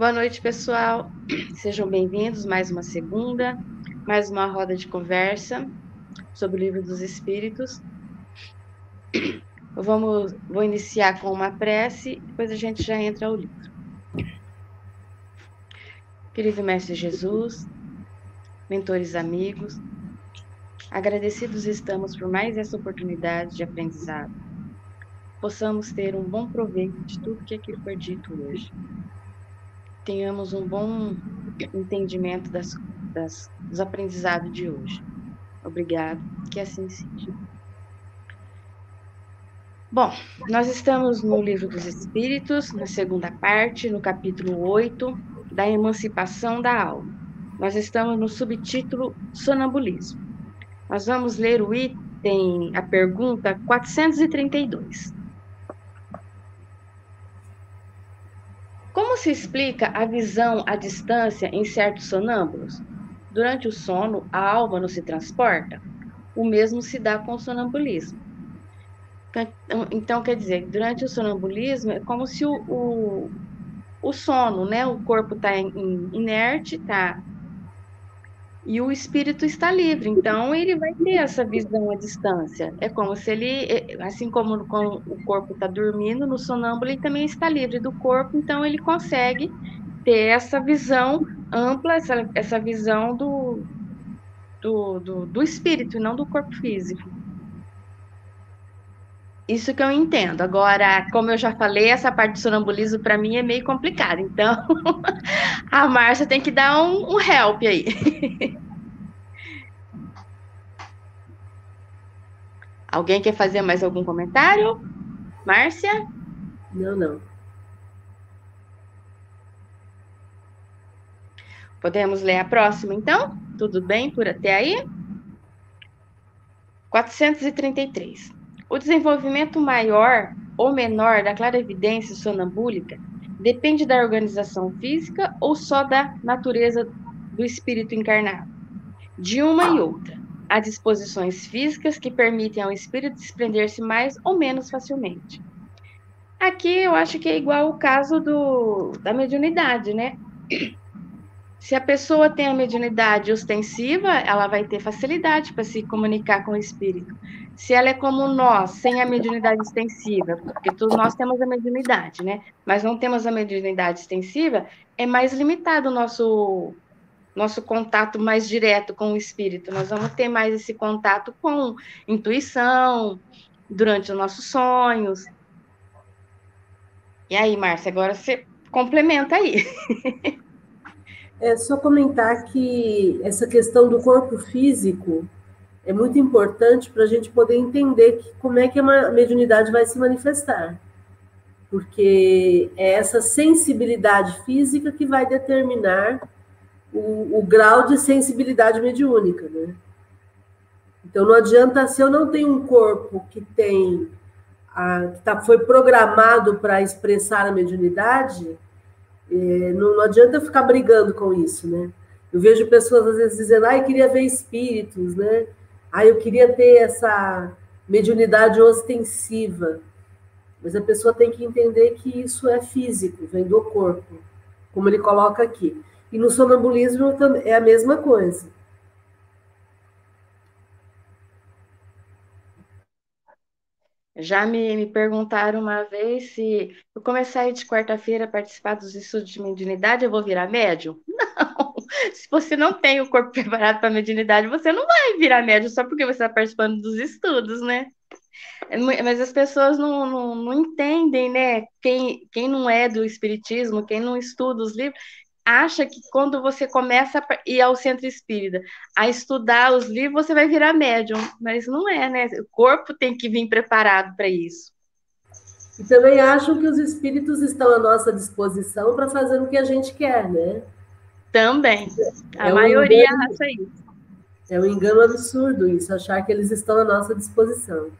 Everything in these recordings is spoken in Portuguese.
Boa noite, pessoal. Sejam bem-vindos mais uma segunda, mais uma roda de conversa sobre o livro dos Espíritos. Vamos, vou iniciar com uma prece, depois a gente já entra ao livro. Querido Mestre Jesus, mentores amigos, agradecidos estamos por mais essa oportunidade de aprendizado. Possamos ter um bom proveito de tudo que aqui foi dito hoje tenhamos um bom entendimento das, das, dos aprendizados de hoje. Obrigado, que assim seja. Bom, nós estamos no Livro dos Espíritos, na segunda parte, no capítulo 8, da emancipação da alma. Nós estamos no subtítulo Sonambulismo. Nós vamos ler o item, a pergunta 432. Como se explica a visão à distância em certos sonâmbulos? Durante o sono, a alma não se transporta? O mesmo se dá com o sonambulismo. Então, então quer dizer, durante o sonambulismo, é como se o, o, o sono, né? O corpo está inerte, está e o espírito está livre, então ele vai ter essa visão à distância. É como se ele, é, assim como o corpo está dormindo, no sonâmbulo ele também está livre do corpo, então ele consegue ter essa visão ampla, essa, essa visão do, do, do, do espírito, não do corpo físico. Isso que eu entendo. Agora, como eu já falei, essa parte do sonambulismo para mim é meio complicada. Então, a Márcia tem que dar um, um help aí. Alguém quer fazer mais algum comentário? Márcia? Não, não. Podemos ler a próxima, então? Tudo bem por até aí? 433. O desenvolvimento maior ou menor da clarividência sonambúlica depende da organização física ou só da natureza do espírito encarnado? De uma e outra. Há disposições físicas que permitem ao espírito desprender-se mais ou menos facilmente. Aqui eu acho que é igual o caso do, da mediunidade, né? Se a pessoa tem a mediunidade ostensiva, ela vai ter facilidade para se comunicar com o espírito. Se ela é como nós, sem a mediunidade extensiva, porque todos nós temos a mediunidade, né? Mas não temos a mediunidade extensiva, é mais limitado o nosso nosso contato mais direto com o espírito. Nós vamos ter mais esse contato com intuição, durante os nossos sonhos. E aí, Márcia, agora você complementa aí. É só comentar que essa questão do corpo físico é muito importante para a gente poder entender que, como é que a mediunidade vai se manifestar. Porque é essa sensibilidade física que vai determinar o, o grau de sensibilidade mediúnica, né? Então não adianta se eu não tenho um corpo que tem a, que tá, foi programado para expressar a mediunidade, é, não, não, adianta eu ficar brigando com isso, né? Eu vejo pessoas às vezes dizendo, ah, eu queria ver espíritos, né? Ah, eu queria ter essa mediunidade ostensiva. Mas a pessoa tem que entender que isso é físico, vem do corpo, como ele coloca aqui. E no sonambulismo é a mesma coisa. Já me, me perguntaram uma vez se eu começar de quarta-feira a participar dos estudos de mediunidade, eu vou virar médium? Não! Se você não tem o corpo preparado para a mediunidade, você não vai virar médium só porque você está participando dos estudos, né? É mas as pessoas não, não, não entendem, né? Quem, quem não é do espiritismo, quem não estuda os livros, acha que quando você começa a ir ao centro espírita, a estudar os livros, você vai virar médium, mas não é, né? O corpo tem que vir preparado para isso. E também acham que os espíritos estão à nossa disposição para fazer o que a gente quer, né? Também. A é maioria um engano, acha isso. É um engano absurdo isso, achar que eles estão à nossa disposição.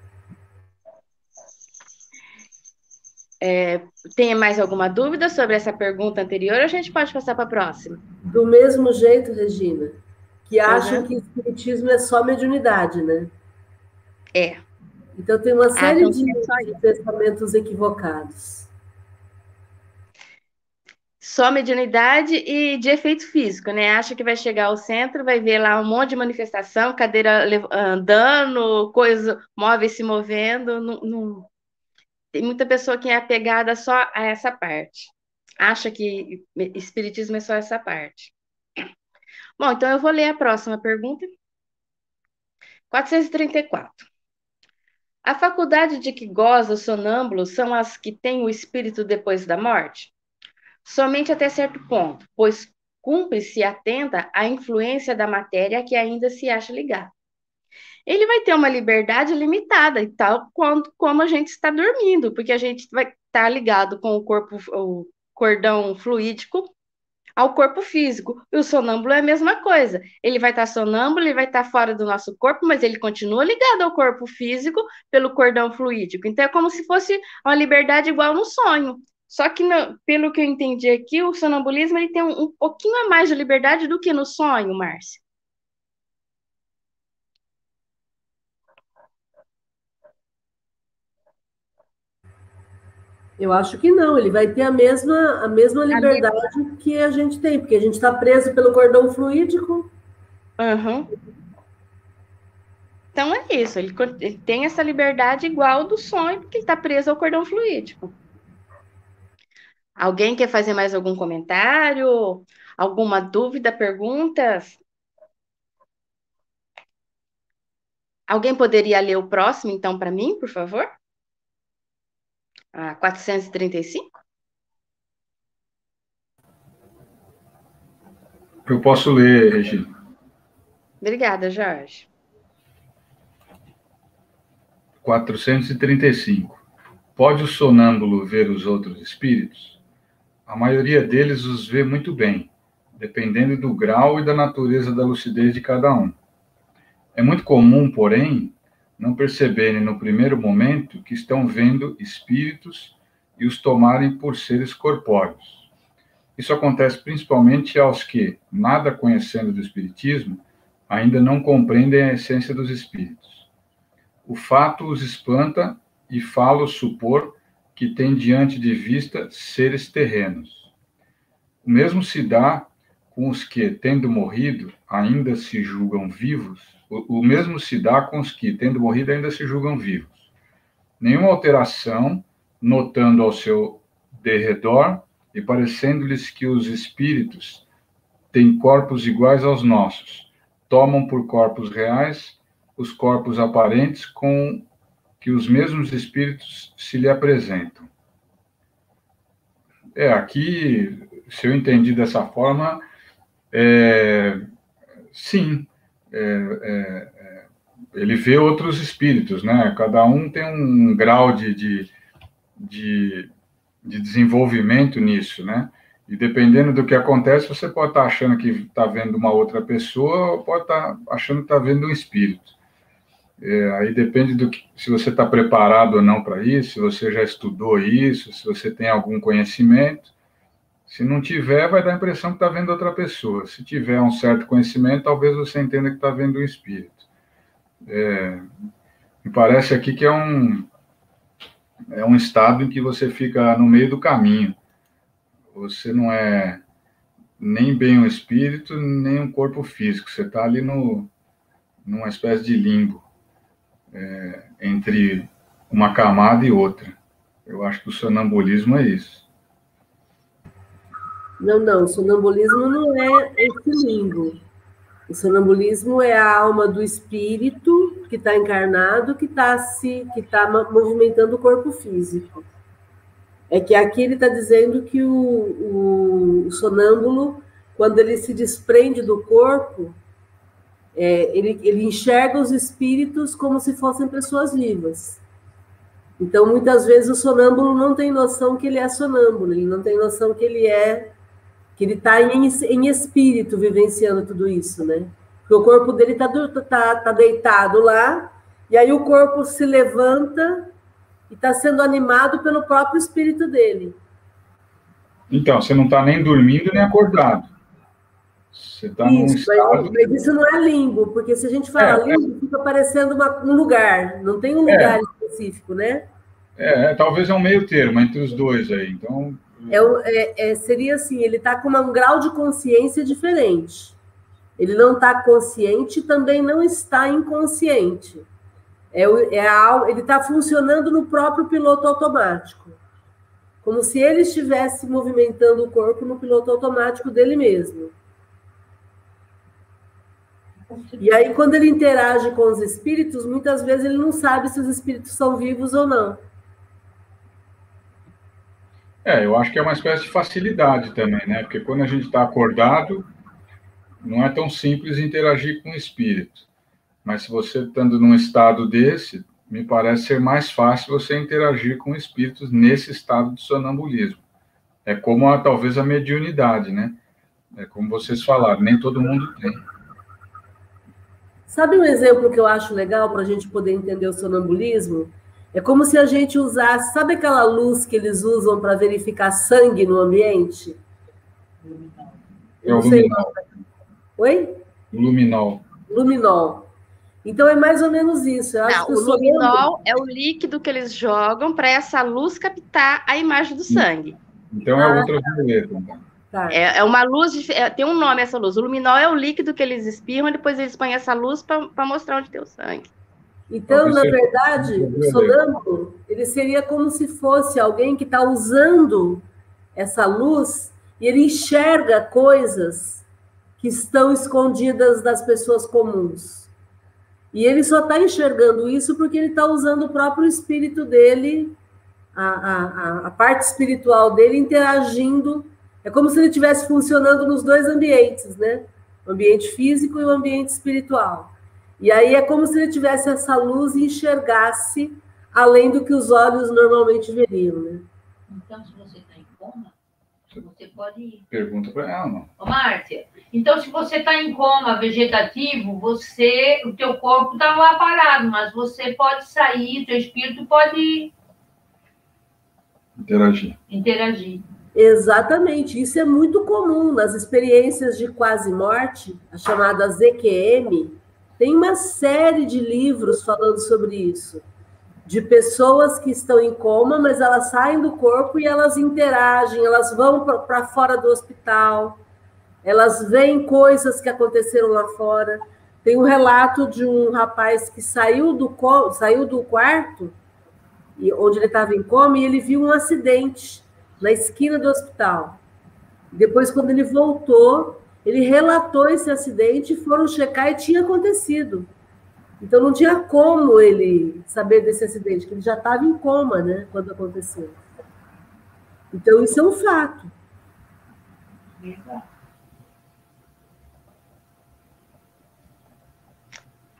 É, tem mais alguma dúvida sobre essa pergunta anterior? Ou a gente pode passar para a próxima? Do mesmo jeito, Regina, que acham uhum. que o espiritismo é só mediunidade, né? É. Então tem uma ah, série ah, então de, de pensamentos equivocados. Só mediunidade e de efeito físico, né? Acha que vai chegar ao centro, vai ver lá um monte de manifestação, cadeira andando, coisa, móveis se movendo. Não, não... Tem muita pessoa que é apegada só a essa parte. Acha que espiritismo é só essa parte. Bom, então eu vou ler a próxima pergunta. 434. A faculdade de que goza o sonâmbulo são as que têm o espírito depois da morte? Somente até certo ponto, pois cumpre-se atenta à influência da matéria que ainda se acha ligada. Ele vai ter uma liberdade limitada, e tal quanto como a gente está dormindo, porque a gente vai estar tá ligado com o corpo, o cordão fluídico ao corpo físico. E o sonâmbulo é a mesma coisa. Ele vai estar tá sonâmbulo, ele vai estar tá fora do nosso corpo, mas ele continua ligado ao corpo físico pelo cordão fluídico. Então é como se fosse uma liberdade igual no sonho. Só que, no, pelo que eu entendi aqui, o sonambulismo ele tem um, um pouquinho a mais de liberdade do que no sonho, Márcia. Eu acho que não, ele vai ter a mesma, a mesma liberdade a que a gente tem, porque a gente está preso pelo cordão fluídico. Uhum. Então é isso, ele, ele, tem essa liberdade igual do sonho, porque ele está preso ao cordão fluídico. Alguém quer fazer mais algum comentário? Alguma dúvida, perguntas? Alguém poderia ler o próximo, então, para mim, por favor? Ah, 435? Eu posso ler, Regina. Obrigada, Jorge. 435. Pode o sonâmbulo ver os outros espíritos? A maioria deles os vê muito bem, dependendo do grau e da natureza da lucidez de cada um. É muito comum, porém, não perceberem no primeiro momento que estão vendo espíritos e os tomarem por seres corpóreos. Isso acontece principalmente aos que, nada conhecendo do espiritismo, ainda não compreendem a essência dos espíritos. O fato os espanta e fala-os supor que tem diante de vista seres terrenos. O mesmo se dá com os que, tendo morrido, ainda se julgam vivos, o, mesmo se dá com os que, tendo morrido, ainda se julgam vivos. Nenhuma alteração, notando ao seu derredor e parecendo-lhes que os espíritos têm corpos iguais aos nossos, tomam por corpos reais os corpos aparentes com que os mesmos espíritos se lhe apresentam. É, aqui, se eu entendi dessa forma, é, sim, é, é, é, ele vê outros espíritos, né? Cada um tem um grau de, de, de, de desenvolvimento nisso, né? E dependendo do que acontece, você pode estar achando que está vendo uma outra pessoa, ou pode estar achando que está vendo um espírito. É, aí depende do que, se você está preparado ou não para isso, se você já estudou isso, se você tem algum conhecimento. Se não tiver, vai dar a impressão que está vendo outra pessoa. Se tiver um certo conhecimento, talvez você entenda que está vendo um espírito. É, me parece aqui que é um, é um estado em que você fica no meio do caminho. Você não é nem bem um espírito, nem um corpo físico. Você está ali no, numa espécie de limbo é, entre uma camada e outra. Eu acho que o sonambulismo é isso. Não, não, o sonambulismo não é esse limbo. O sonambulismo é a alma do espírito que está encarnado, que está se, que está movimentando o corpo físico. É que aqui ele está dizendo que o, o, o sonâmbulo, quando ele se desprende do corpo, é, ele, ele enxerga os espíritos como se fossem pessoas vivas. Então, muitas vezes, o sonâmbulo não tem noção que ele é sonâmbulo, ele não tem noção que ele é, que ele está em, em espírito vivenciando tudo isso, né? Porque o corpo dele está tá, tá deitado lá, e aí o corpo se levanta e está sendo animado pelo próprio espírito dele. Então, você não está nem dormindo nem acordado. Você está num estado... Mas isso não é limbo, porque se a gente fala é, limbo, é... fica parecendo uma, um lugar, não tem um lugar é. específico, né? É, é, talvez é um meio termo entre os dois aí. Então, É, é, é, seria assim, ele está com um grau de consciência diferente. Ele não está consciente, também não está inconsciente. É, é a, ele está funcionando no próprio piloto automático. Como se ele estivesse movimentando o corpo no piloto automático dele mesmo. E aí, quando ele interage com os espíritos, muitas vezes ele não sabe se os espíritos são vivos ou não. É, eu acho que é uma espécie de facilidade também, né? Porque quando a gente está acordado, não é tão simples interagir com o espírito. Mas se você estando num estado desse, me parece ser mais fácil você interagir com espíritos nesse estado de sonambulismo. É como a, talvez a mediunidade, né? É como vocês falaram, nem todo mundo tem. Sabe um exemplo que eu acho legal para a gente poder entender o sonambulismo? É como se a gente usasse, sabe aquela luz que eles usam para verificar sangue no ambiente? É o luminol. Oi? Luminol. Luminol. Então é mais ou menos isso. Eu Não, o, o luminol é o líquido que eles jogam para essa luz captar a imagem do sangue. Então é ah, ultravioleta. Então. Tá. É, é, uma luz, é, tem um nome essa luz. O luminol é o líquido que eles espirram e depois eles põem essa luz para mostrar onde tem o sangue. Então, na verdade, o sonâmbulo, ele seria como se fosse alguém que está usando essa luz e ele enxerga coisas que estão escondidas das pessoas comuns. E ele só está enxergando isso porque ele está usando o próprio espírito dele, a, a, a parte espiritual dele, interagindo é como se ele estivesse funcionando nos dois ambientes, né? O ambiente físico e o ambiente espiritual. E aí é como se ele tivesse essa luz e enxergasse além do que os olhos normalmente veriam, né? Então, se você está em coma, você pode ir. Pergunta para ela, não. Ô, Márcia, então se você está em coma vegetativo, você, o teu corpo está lá parado, mas você pode sair, teu espírito pode interagir. Interagir. Exatamente, isso é muito comum nas experiências de quase morte, a chamada ZQM. Tem uma série de livros falando sobre isso, de pessoas que estão em coma, mas elas saem do corpo e elas interagem, elas vão para fora do hospital, elas veem coisas que aconteceram lá fora. Tem um relato de um rapaz que saiu do, saiu do quarto, onde ele estava em coma, e ele viu um acidente na esquina do hospital. Depois, quando ele voltou, ele relatou esse acidente, foram checar e tinha acontecido. Então não tinha como ele saber desse acidente, que ele já estava em coma, né, quando aconteceu. Então isso é um fato.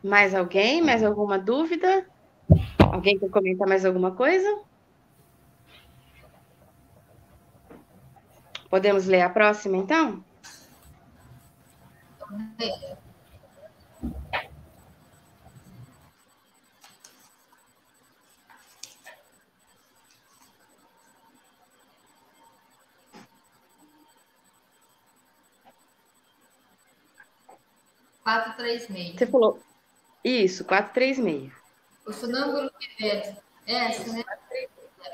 Mais alguém? Mais alguma dúvida? Alguém quer comentar mais alguma coisa? Podemos ler a próxima, então? Quatro, três, meio. Você falou. Isso, quatro, três, meio. O sonâmbulo que. É essa, né?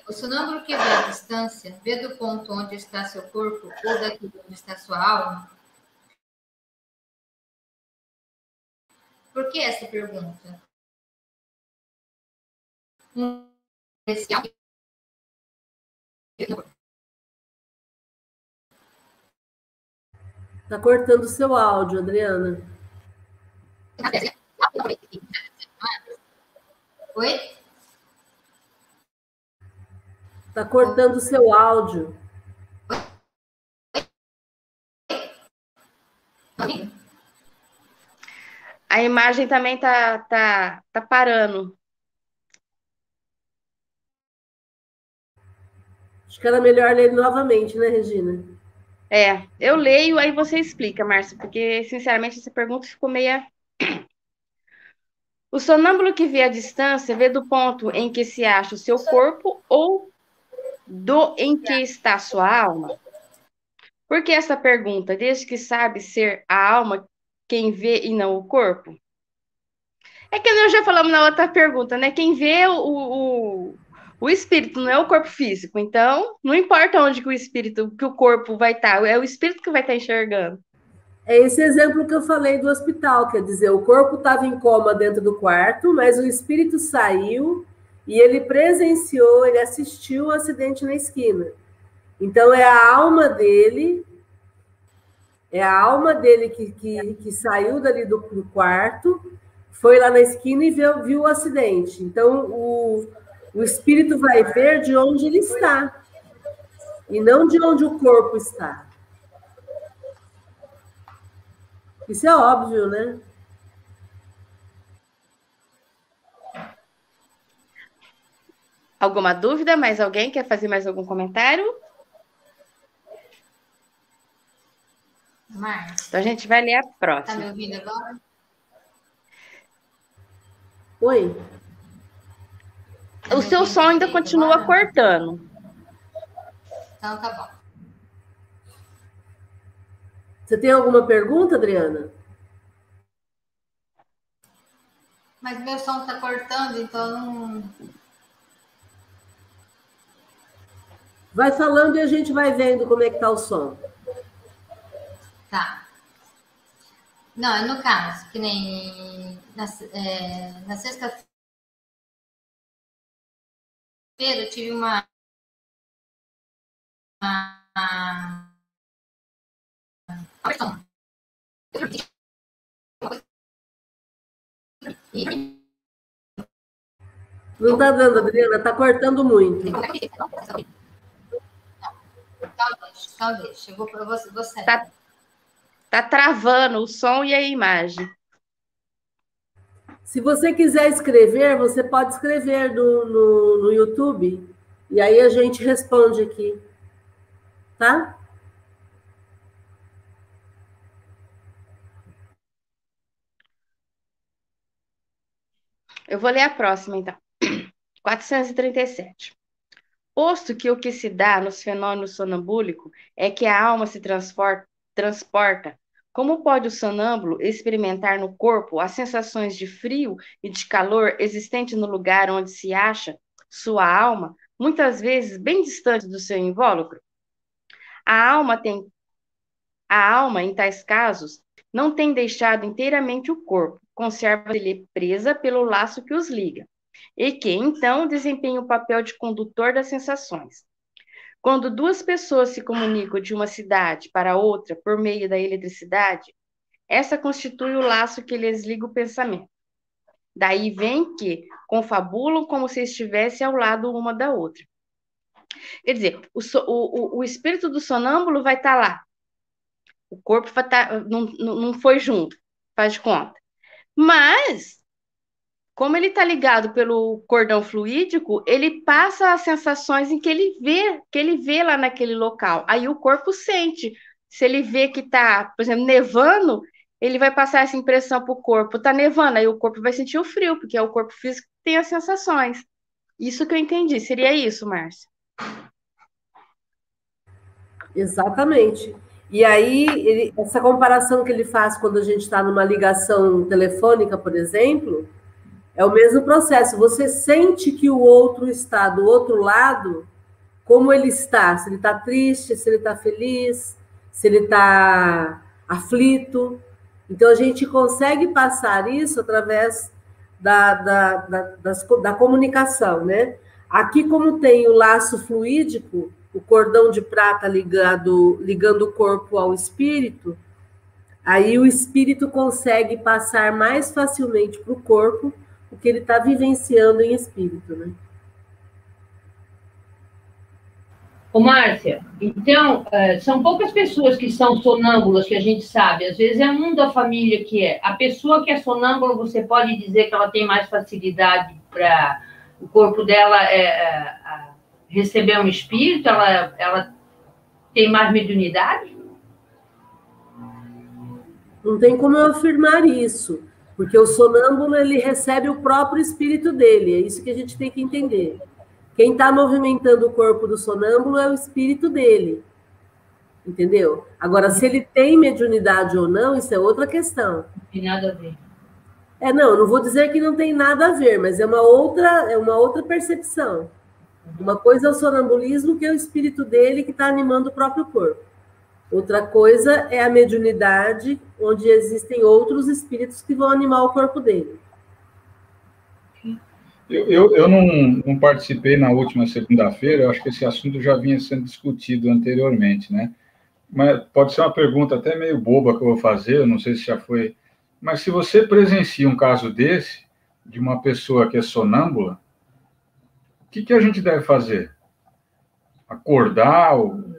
O sonâmbulo que vê a distância, vê do ponto onde está seu corpo ou daqui onde está sua alma? Por que essa pergunta? Um especial. Está cortando o seu áudio, Adriana. Oi? Está cortando o seu áudio. A imagem também tá, tá, tá parando. Acho que era melhor ler novamente, né, Regina? É, eu leio, aí você explica, Márcia, porque, sinceramente, essa pergunta ficou meia. O sonâmbulo que vê a distância vê do ponto em que se acha o seu corpo ou do em que está sua alma? Por que essa pergunta? Desde que sabe ser a alma quem vê e não o corpo? É que nós já falamos na outra pergunta, né? Quem vê o, o, O espírito não é o corpo físico, então não importa onde que o espírito, que o corpo vai estar, é o espírito que vai estar enxergando. É esse exemplo que eu falei do hospital, quer dizer, o corpo estava em coma dentro do quarto, mas o espírito saiu e ele presenciou, ele assistiu o acidente na esquina. Então é a alma dele, é a alma dele que, que, que saiu dali do, do, quarto, foi lá na esquina e viu, viu o acidente. Então o, o espírito vai ver de onde ele está e não de onde o corpo está. Isso é óbvio, né? Alguma dúvida? Mais alguém quer fazer mais algum comentário? Mais. Então a gente vai ler a próxima. Está me ouvindo agora? Oi. O seu som ainda continua agora? cortando. Então tá bom. Você tem alguma pergunta, Adriana? Mas meu som está cortando, então não. Vai falando e a gente vai vendo como é que tá o som. Tá. Não, é no caso, que nem na, é, na sexta-feira eu tive uma, uma não tá dando, Adriana, tá cortando muito. Talvez, talvez. Eu vou, eu vou, vou tá, tá travando o som e a imagem. Se você quiser escrever, você pode escrever no, no, no YouTube. E aí a gente responde aqui. Tá? Eu vou ler a próxima, então. 437. Posto que o que se dá nos fenômenos sonambúlicos é que a alma se transporta, como pode o sonâmbulo experimentar no corpo as sensações de frio e de calor existentes no lugar onde se acha sua alma, muitas vezes bem distante do seu invólucro? A alma tem a alma, em tais casos, não tem deixado inteiramente o corpo, conserva-lhe presa pelo laço que os liga, e que, então, desempenha o papel de condutor das sensações. Quando duas pessoas se comunicam de uma cidade para outra por meio da eletricidade, essa constitui o laço que lhes liga o pensamento. Daí vem que confabulam como se estivesse ao lado uma da outra. Quer dizer, o, o, o espírito do sonâmbulo vai estar tá lá. O corpo tá, não, não foi junto, faz de conta. Mas, como ele está ligado pelo cordão fluídico, ele passa as sensações em que ele vê, que ele vê lá naquele local. Aí o corpo sente. Se ele vê que está, por exemplo, nevando, ele vai passar essa impressão para o corpo. Está nevando, aí o corpo vai sentir o frio, porque é o corpo físico que tem as sensações. Isso que eu entendi. Seria isso, Márcia? Exatamente. E aí, ele, essa comparação que ele faz quando a gente está numa ligação telefônica, por exemplo, é o mesmo processo. Você sente que o outro está do outro lado, como ele está, se ele está triste, se ele está feliz, se ele está aflito. Então, a gente consegue passar isso através da, da, da, das, da comunicação, né? Aqui, como tem o laço fluídico, o cordão de prata ligado, ligando o corpo ao espírito, aí o espírito consegue passar mais facilmente para o corpo o que ele está vivenciando em espírito, né? Ô, Márcia, então, é, são poucas pessoas que são sonâmbulas, que a gente sabe. Às vezes é um da família que é. A pessoa que é sonâmbula, você pode dizer que ela tem mais facilidade para. O corpo dela é, é receber um espírito, ela, ela tem mais mediunidade? Não tem como eu afirmar isso, porque o sonâmbulo ele recebe o próprio espírito dele, é isso que a gente tem que entender. Quem está movimentando o corpo do sonâmbulo é o espírito dele, entendeu? Agora, se ele tem mediunidade ou não, isso é outra questão. Não tem nada a ver. É, não, não vou dizer que não tem nada a ver, mas é uma outra, é uma outra percepção. Uma coisa é o sonambulismo, que é o espírito dele que está animando o próprio corpo. Outra coisa é a mediunidade, onde existem outros espíritos que vão animar o corpo dele. Eu, eu, eu não, não, participei na última segunda-feira, acho que esse assunto já vinha sendo discutido anteriormente, né? Mas pode ser uma pergunta até meio boba que eu vou fazer, não sei se já foi. Mas se você presencia um caso desse, de uma pessoa que é sonâmbula, o que, que a gente deve fazer? Acordar o, o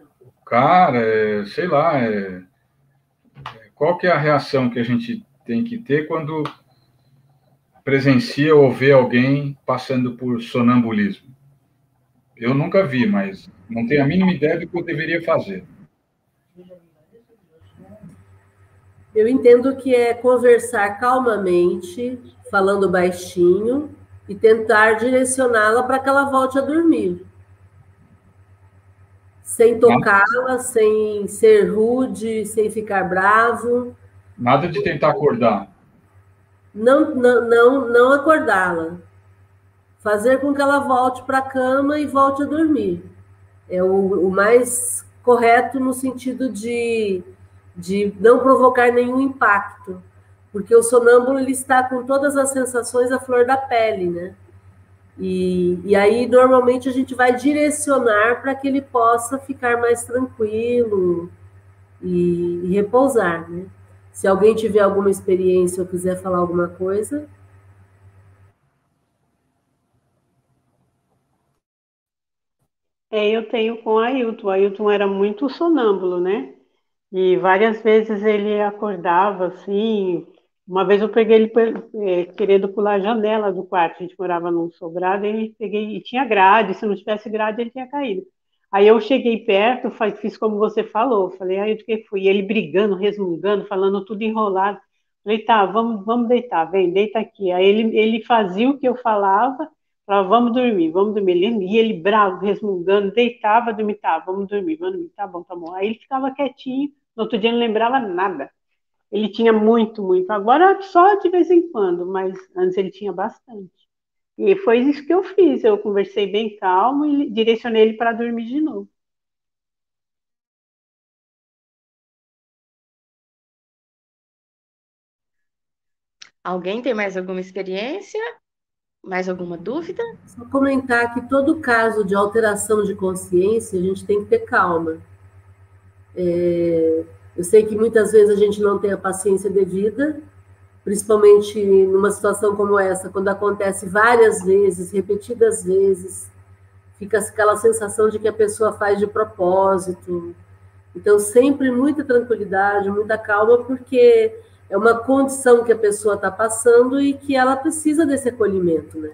cara, é, sei lá, é, qual que é a reação que a gente tem que ter quando presencia ou vê alguém passando por sonambulismo? Eu nunca vi, mas não tenho a mínima ideia do que eu deveria fazer. Eu entendo que é conversar calmamente, falando baixinho e tentar direcioná-la para que ela volte a dormir. Sem tocá-la, sem ser rude, sem ficar bravo. Nada de tentar acordar. Não, não, não, não acordá-la. Fazer com que ela volte para a cama e volte a dormir. É o, o mais correto no sentido de, de não provocar nenhum impacto porque o sonâmbulo ele está com todas as sensações à flor da pele, né? E, e aí, normalmente, a gente vai direcionar para que ele possa ficar mais tranquilo e, e, repousar, né? Se alguém tiver alguma experiência ou quiser falar alguma coisa. É, eu tenho com o Ailton. O Ailton era muito sonâmbulo, né? E várias vezes ele acordava assim, uma vez eu peguei ele é, querendo pular a janela do quarto, a gente morava num sobrado, e peguei, e tinha grade, se não tivesse grade ele tinha caído. Aí eu cheguei perto, fiz como você falou, falei, aí o que foi? E ele brigando, resmungando, falando tudo enrolado. Falei, tá, vamos, vamos deitar, vem, deita aqui. Aí ele, ele fazia o que eu falava, falava, vamos dormir, vamos dormir. Ele, e ele bravo, resmungando, deitava, dormia, tá, vamos dormir, vamos dormir, tá bom, tá bom. Aí ele ficava quietinho, no outro dia não lembrava nada. Ele tinha muito, muito. Agora só de vez em quando, mas antes ele tinha bastante. E foi isso que eu fiz. Eu conversei bem calmo e direcionei ele para dormir de novo. Alguém tem mais alguma experiência? Mais alguma dúvida? Só comentar que todo caso de alteração de consciência a gente tem que ter calma. É, eu sei que muitas vezes a gente não tem a paciência devida, principalmente numa situação como essa, quando acontece várias vezes, repetidas vezes, fica aquela sensação de que a pessoa faz de propósito. Então, sempre muita tranquilidade, muita calma, porque é uma condição que a pessoa está passando e que ela precisa desse acolhimento, né?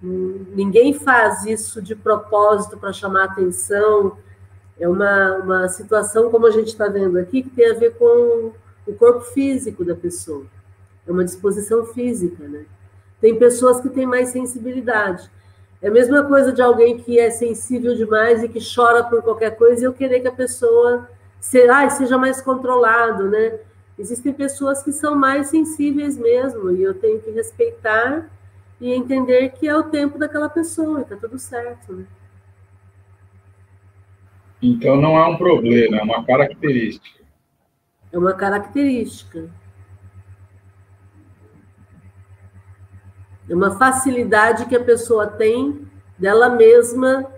Ninguém faz isso de propósito para chamar atenção, é uma, uma situação, como a gente está vendo aqui, que tem a ver com o corpo físico da pessoa. É uma disposição física, né? Tem pessoas que têm mais sensibilidade. É a mesma coisa de alguém que é sensível demais e que chora por qualquer coisa e eu querer que a pessoa seja, seja mais controlado, né? Existem pessoas que são mais sensíveis mesmo e eu tenho que respeitar e entender que é o tempo daquela pessoa, está tudo certo, né? Então não é um problema, é uma característica. É uma característica. É uma facilidade que a pessoa tem dela mesma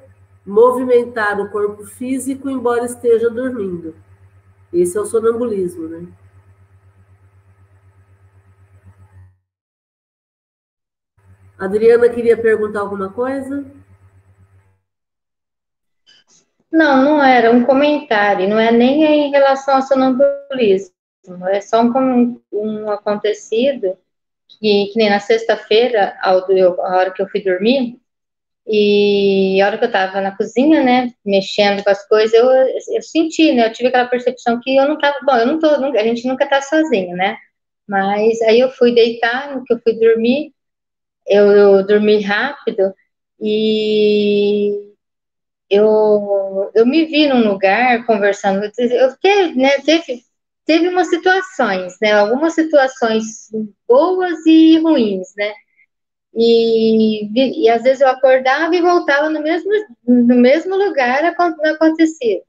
movimentar o corpo físico, embora esteja dormindo. Esse é o sonambulismo, né? Adriana queria perguntar alguma coisa? Não, não era um comentário, não é nem em relação ao sonambulismo, é só um, um acontecido que, que nem na sexta-feira, a hora que eu fui dormir, e a hora que eu estava na cozinha, né, mexendo com as coisas, eu, eu senti, né, eu tive aquela percepção que eu não estava, bom, eu não tô, a gente nunca está sozinho, né, mas aí eu fui deitar, no que eu fui dormir, eu, eu dormi rápido, e eu, eu me vi num lugar conversando, eu fiquei, né, teve, teve umas situações, né, algumas situações boas e ruins, né, e, e às vezes eu acordava e voltava no mesmo, no mesmo lugar acontecido.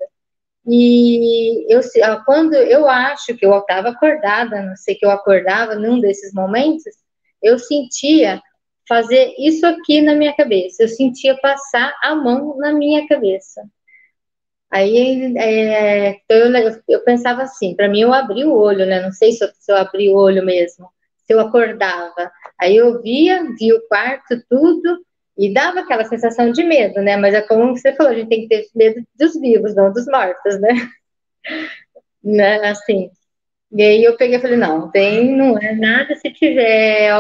E eu, quando eu acho que eu estava acordada, não sei que eu acordava num desses momentos, eu sentia fazer isso aqui na minha cabeça, eu sentia passar a mão na minha cabeça. Aí é, então eu, eu, pensava assim, para mim eu abri o olho, né? Não sei se eu, se eu abri o olho mesmo, se eu acordava. Aí eu via, via o quarto, tudo, e dava aquela sensação de medo, né? Mas é como você falou, a gente tem que ter medo dos vivos, não dos mortos, né? né? Assim. E aí eu peguei e falei, não, tem, não é nada se tiver,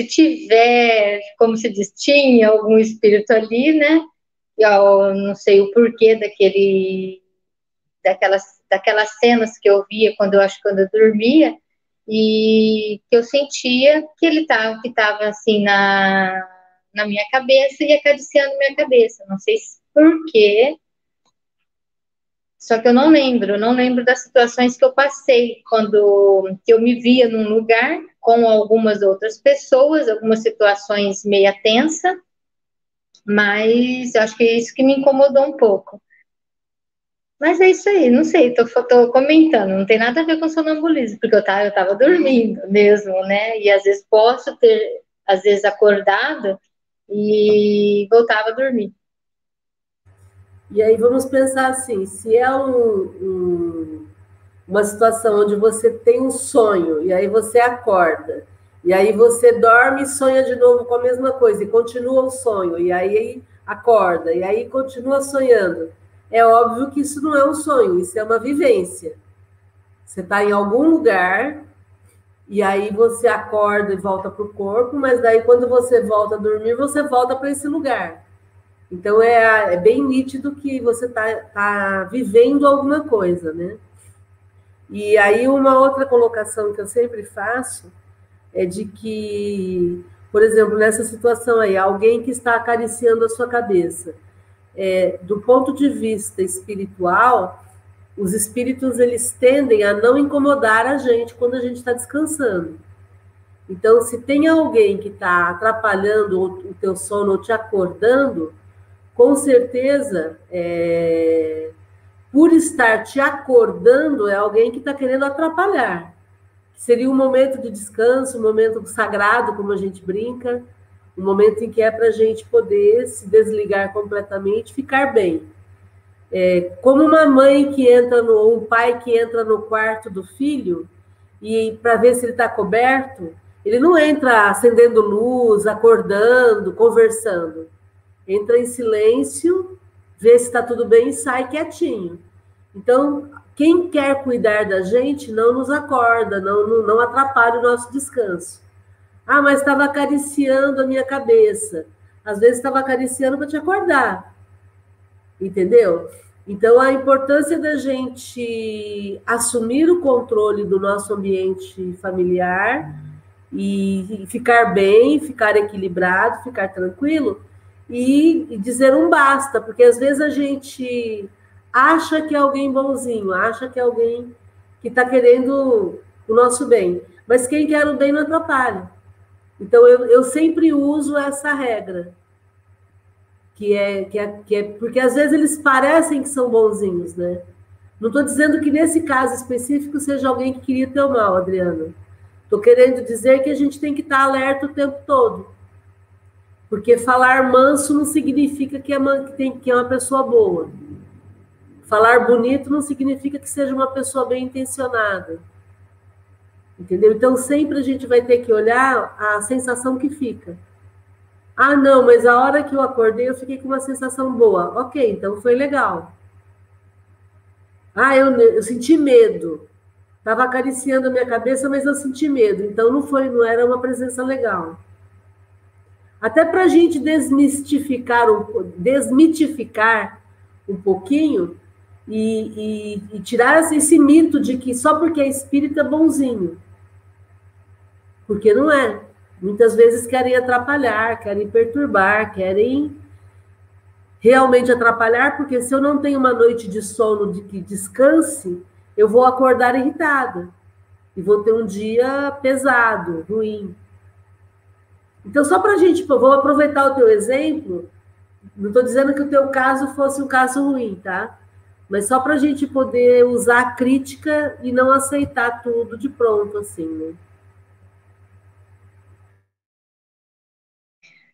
se tiver, como se diz, tinha algum espírito ali, né? Eu não sei o porquê daquele, daquelas, daquelas cenas que eu via quando eu acho quando eu dormia, e que eu sentia que ele estava que estava assim na, na minha cabeça e acariciando minha cabeça. Não sei por quê. Só que eu não lembro, não lembro das situações que eu passei quando que eu me via num lugar com algumas outras pessoas, algumas situações meia tensa, mas acho que é isso que me incomodou um pouco. Mas é isso aí, não sei, tô, tô comentando, não tem nada a ver com sonambulismo, porque eu tava, eu tava dormindo mesmo, né? E às vezes posso ter, às vezes, acordado e voltava a dormir. E aí vamos pensar assim, se é um, um, uma situação onde você tem um sonho, e aí você acorda, e aí você dorme e sonha de novo com a mesma coisa, e continua o sonho, e aí acorda, e aí continua sonhando é óbvio que isso não é um sonho, isso é uma vivência. Você está em algum lugar e aí você acorda e volta para o corpo, mas daí quando você volta a dormir, você volta para esse lugar. Então é, é, bem nítido que você está tá vivendo alguma coisa, né? E aí uma outra colocação que eu sempre faço é de que, por exemplo, nessa situação aí, alguém que está acariciando a sua cabeça é, do ponto de vista espiritual, os espíritos eles tendem a não incomodar a gente quando a gente está descansando. Então, se tem alguém que está atrapalhando o teu sono ou te acordando, com certeza, é, por estar te acordando, é alguém que está querendo atrapalhar. Seria um momento de descanso, um momento sagrado, como a gente brinca, um momento em que é para a gente poder se desligar completamente, ficar bem. É, como uma mãe que entra no, um pai que entra no quarto do filho e para ver se ele está coberto, ele não entra acendendo luz, acordando, conversando. Entra em silêncio, vê se está tudo bem e sai quietinho. Então, quem quer cuidar da gente não nos acorda, não, não, não atrapalha o nosso descanso. Ah, mas estava acariciando a minha cabeça. Às vezes estava acariciando para te acordar. Entendeu? Então, a importância da gente assumir o controle do nosso ambiente familiar e ficar bem, ficar equilibrado, ficar tranquilo e, dizer um basta, porque às vezes a gente acha que é alguém bonzinho, acha que é alguém que está querendo o nosso bem, mas quem quer o bem não atrapalha. Então, eu, eu sempre uso essa regra. Que é, que, é, que é. Porque às vezes eles parecem que são bonzinhos, né? Não estou dizendo que nesse caso específico seja alguém que queria teu mal, Adriana. Estou querendo dizer que a gente tem que estar alerta o tempo todo. Porque falar manso não significa que é uma, que tem, que é uma pessoa boa. Falar bonito não significa que seja uma pessoa bem intencionada. Entendeu? Então sempre a gente vai ter que olhar a sensação que fica. Ah, não, mas a hora que eu acordei eu fiquei com uma sensação boa. Ok, então foi legal. Ah, eu, eu senti medo. Estava acariciando a minha cabeça, mas eu senti medo. Então não foi, não era uma presença legal. Até para a gente desmistificar, desmitificar um pouquinho e, e, e tirar esse mito de que só porque é espírito é bonzinho porque não é. Muitas vezes querem atrapalhar, querem perturbar, querem realmente atrapalhar, porque se eu não tenho uma noite de sono de que descanse, eu vou acordar irritada e vou ter um dia pesado, ruim. Então, só para a gente, vou aproveitar o teu exemplo, não estou dizendo que o teu caso fosse um caso ruim, tá? Mas só para a gente poder usar a crítica e não aceitar tudo de pronto, assim, né?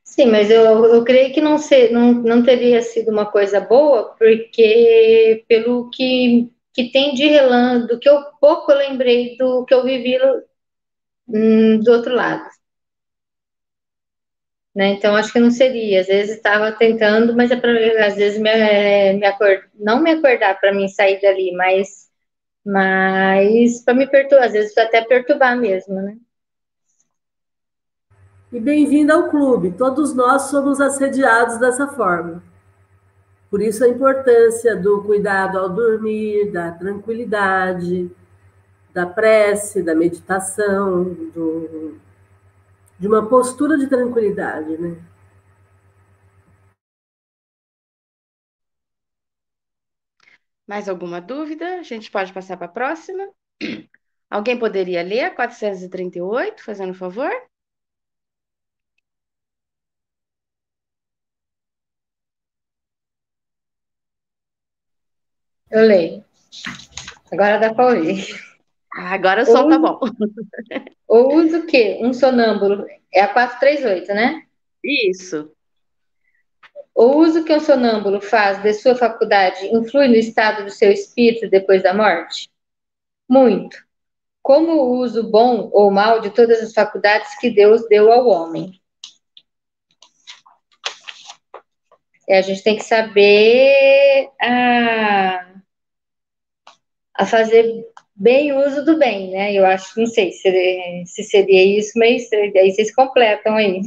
Sim, mas eu, eu creio que não, ser, não, não teria sido uma coisa boa, porque pelo que, que tem de relance, do que eu pouco lembrei do que eu vivi hum, do outro lado. Né? Então, acho que não seria. Às vezes estava tentando, mas é para, às vezes, me, me acordar, não me acordar para mim sair dali, mas, mas para me perturbar, às vezes até perturbar mesmo, né? E bem-vindo ao clube. Todos nós somos assediados dessa forma. Por isso a importância do cuidado ao dormir, da tranquilidade, da prece, da meditação, do, de uma postura de tranquilidade, né? Mais alguma dúvida? A gente pode passar para a próxima. Alguém poderia ler a 438, fazendo favor? Eu leio. Agora dá para ouvir. Agora o som tá bom. Ou uso o quê? Um sonâmbulo. É a 438, né? Isso. O uso que um sonâmbulo faz de sua faculdade influi no estado do seu espírito depois da morte? Muito. Como o uso bom ou mal de todas as faculdades que Deus deu ao homem. É, a gente tem que saber a, a fazer bem uso do bem, né? Eu acho, não sei se, se seria isso, mas aí vocês completam aí.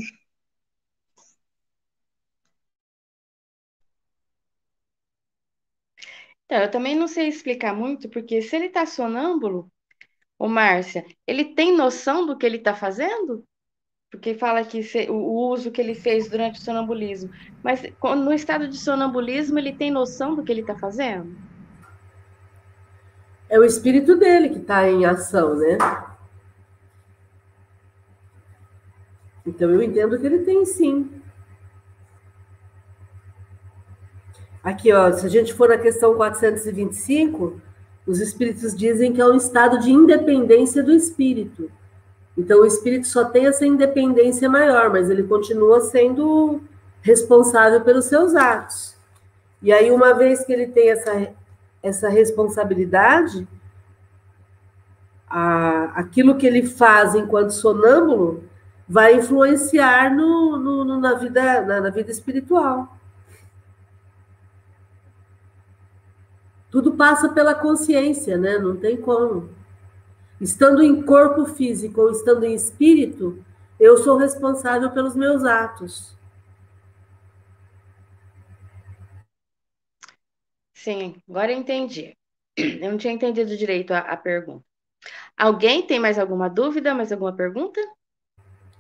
Então, eu também não sei explicar muito, porque se ele está sonâmbulo, o Márcia, ele tem noção do que ele está fazendo? Porque fala que se, o, o uso que ele fez durante o sonambulismo. Mas no estado de sonambulismo, ele tem noção do que ele está fazendo? É o espírito dele que está em ação, né? Então eu entendo que ele tem sim. Aqui, ó, se a gente for na questão 425, os espíritos dizem que é um estado de independência do espírito. Então o espírito só tem essa independência maior, mas ele continua sendo responsável pelos seus atos. E aí, uma vez que ele tem essa essa responsabilidade, a, aquilo que ele faz enquanto sonâmbulo vai influenciar no, no, no na, vida, na, na vida espiritual. Tudo passa pela consciência, né? Não tem como. Estando em corpo físico ou estando em espírito, eu sou responsável pelos meus atos. Sim, agora eu entendi. Eu não tinha entendido direito a, a pergunta. Alguém tem mais alguma dúvida, mais alguma pergunta?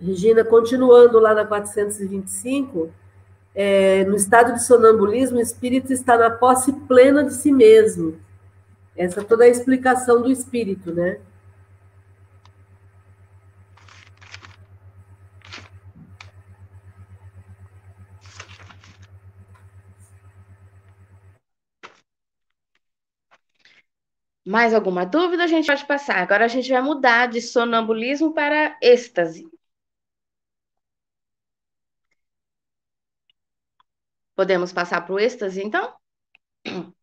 Regina, continuando lá na 425, é, no estado de sonambulismo, o espírito está na posse plena de si mesmo. Essa é toda a explicação do espírito, né? Mais alguma dúvida? A gente pode passar. Agora a gente vai mudar de sonambulismo para êxtase. Podemos passar para o êxtase, então?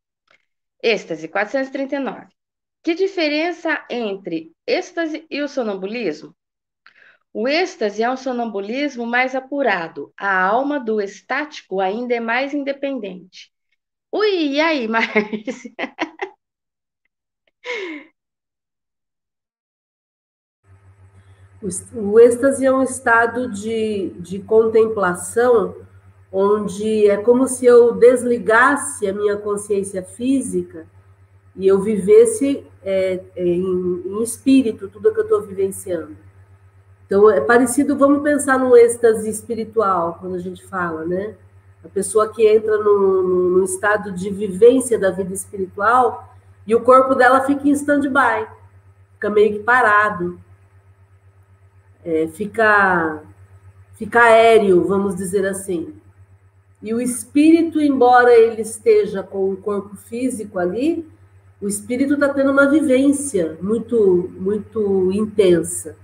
Êxtase, 439. Que diferença entre êxtase e o sonambulismo? O êxtase é um sonambulismo mais apurado. A alma do estático ainda é mais independente. Ui, e aí, Márcia? O êxtase é um estado de, de contemplação onde é como se eu desligasse a minha consciência física e eu vivesse é, é em, em, espírito tudo que eu estou vivenciando. Então, é parecido, vamos pensar no êxtase espiritual, quando a gente fala, né? A pessoa que entra no, no estado de vivência da vida espiritual e o corpo dela fica em stand-by, fica meio que parado, é, fica fica aéreo, vamos dizer assim. E o espírito, embora ele esteja com o corpo físico ali, o espírito está tendo uma vivência muito, muito intensa.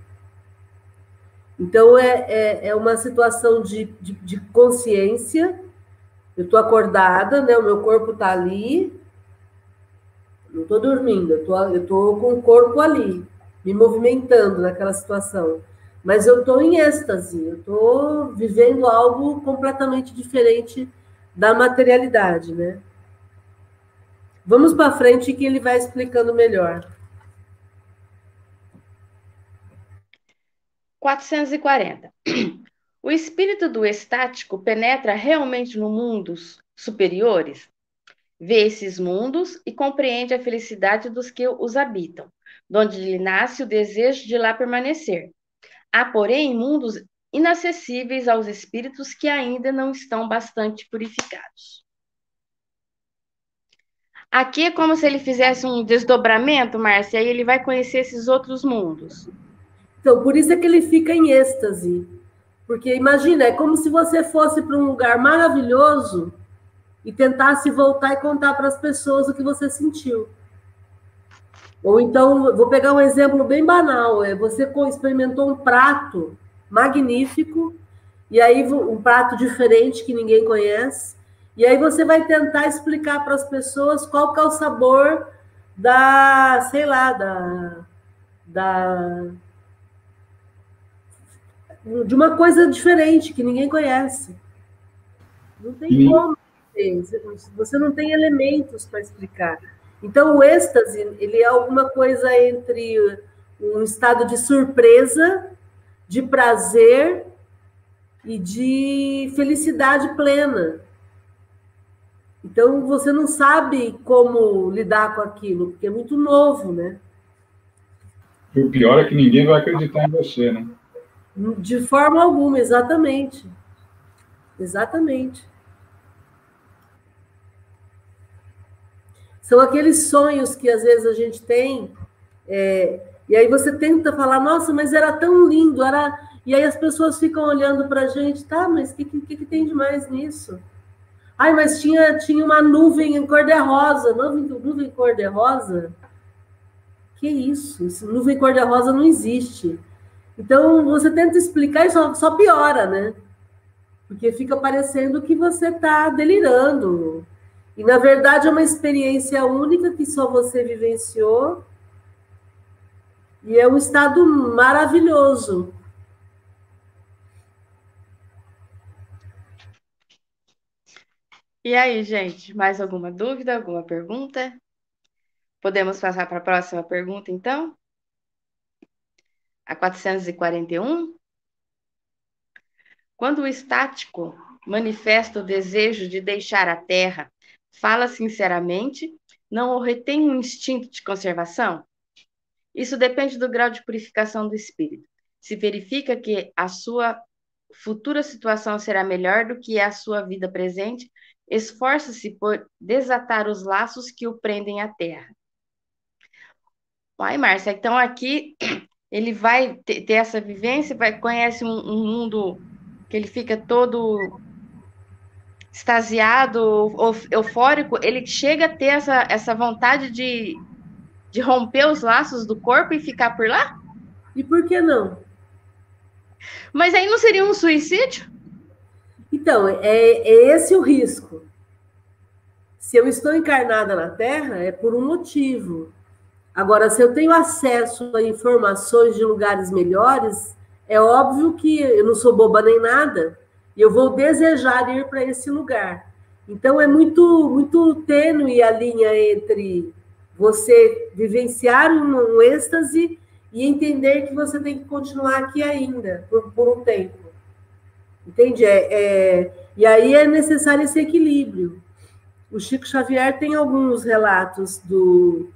Então, é, é, é uma situação de, de, de consciência. Eu estou acordada, né? o meu corpo está ali. Não estou dormindo, eu estou com o corpo ali, me movimentando naquela situação. Mas eu estou em êxtase, eu estou vivendo algo completamente diferente da materialidade, né? Vamos para frente que ele vai explicando melhor. 440. O espírito do estático penetra realmente no mundos superiores? Vê esses mundos e compreende a felicidade dos que os habitam, donde lhe nasce o desejo de lá permanecer. Há, porém, mundos inacessíveis aos espíritos que ainda não estão bastante purificados. Aqui é como se ele fizesse um desdobramento, Márcia, e ele vai conhecer esses outros mundos. Então, por isso é que ele fica em êxtase. Porque imagina, é como se você fosse para um lugar maravilhoso e tentasse voltar e contar para as pessoas o que você sentiu. Ou então, vou pegar um exemplo bem banal: é você experimentou um prato magnífico, e aí um prato diferente que ninguém conhece, e aí você vai tentar explicar para as pessoas qual que é o sabor da, sei lá, da, da de uma coisa diferente que ninguém conhece. Não tem Sim. como. Você não tem elementos para explicar. Então, o êxtase, ele é alguma coisa entre um estado de surpresa, de prazer e de felicidade plena. Então, você não sabe como lidar com aquilo, porque é muito novo, né? E o pior é que ninguém vai acreditar em você, né? De forma alguma, exatamente. Exatamente. São aqueles sonhos que às vezes a gente tem, é, e aí você tenta falar, nossa, mas era tão lindo, era. E aí as pessoas ficam olhando para a gente, tá, mas o que, que, que, tem de mais nisso? Ai, mas tinha, tinha uma nuvem em cor-de-rosa, nuvem, nuvem cor-de-rosa? Que isso? Isso? Nuvem cor-de-rosa não existe. Então, você tenta explicar e só, só piora, né? Porque fica parecendo que você está delirando, e, na verdade, é uma experiência única que só você vivenciou. E é um estado maravilhoso. E aí, gente, mais alguma dúvida, alguma pergunta? Podemos passar para a próxima pergunta, então? A 441. Quando o estático manifesta o desejo de deixar a Terra fala sinceramente, não retém um instinto de conservação? Isso depende do grau de purificação do espírito. Se verifica que a sua futura situação será melhor do que a sua vida presente, esforça-se por desatar os laços que o prendem à terra. Vai, Márcia, então aqui ele vai ter, essa vivência, vai conhece um, um mundo que ele fica todo extasiado, eufórico, ele chega a ter essa, essa vontade de, de romper os laços do corpo e ficar por lá? E por que não? Mas aí não seria um suicídio? Então, é, é esse o risco. Se eu estou encarnada na Terra, é por um motivo. Agora, se eu tenho acesso a informações de lugares melhores, é óbvio que eu não sou boba nem nada e eu vou desejar ir para esse lugar. Então é muito muito tênue a linha entre você vivenciar um, um êxtase e entender que você tem que continuar aqui ainda por, por um tempo. Entende? É, é, e aí é necessário esse equilíbrio. O Chico Xavier tem alguns relatos do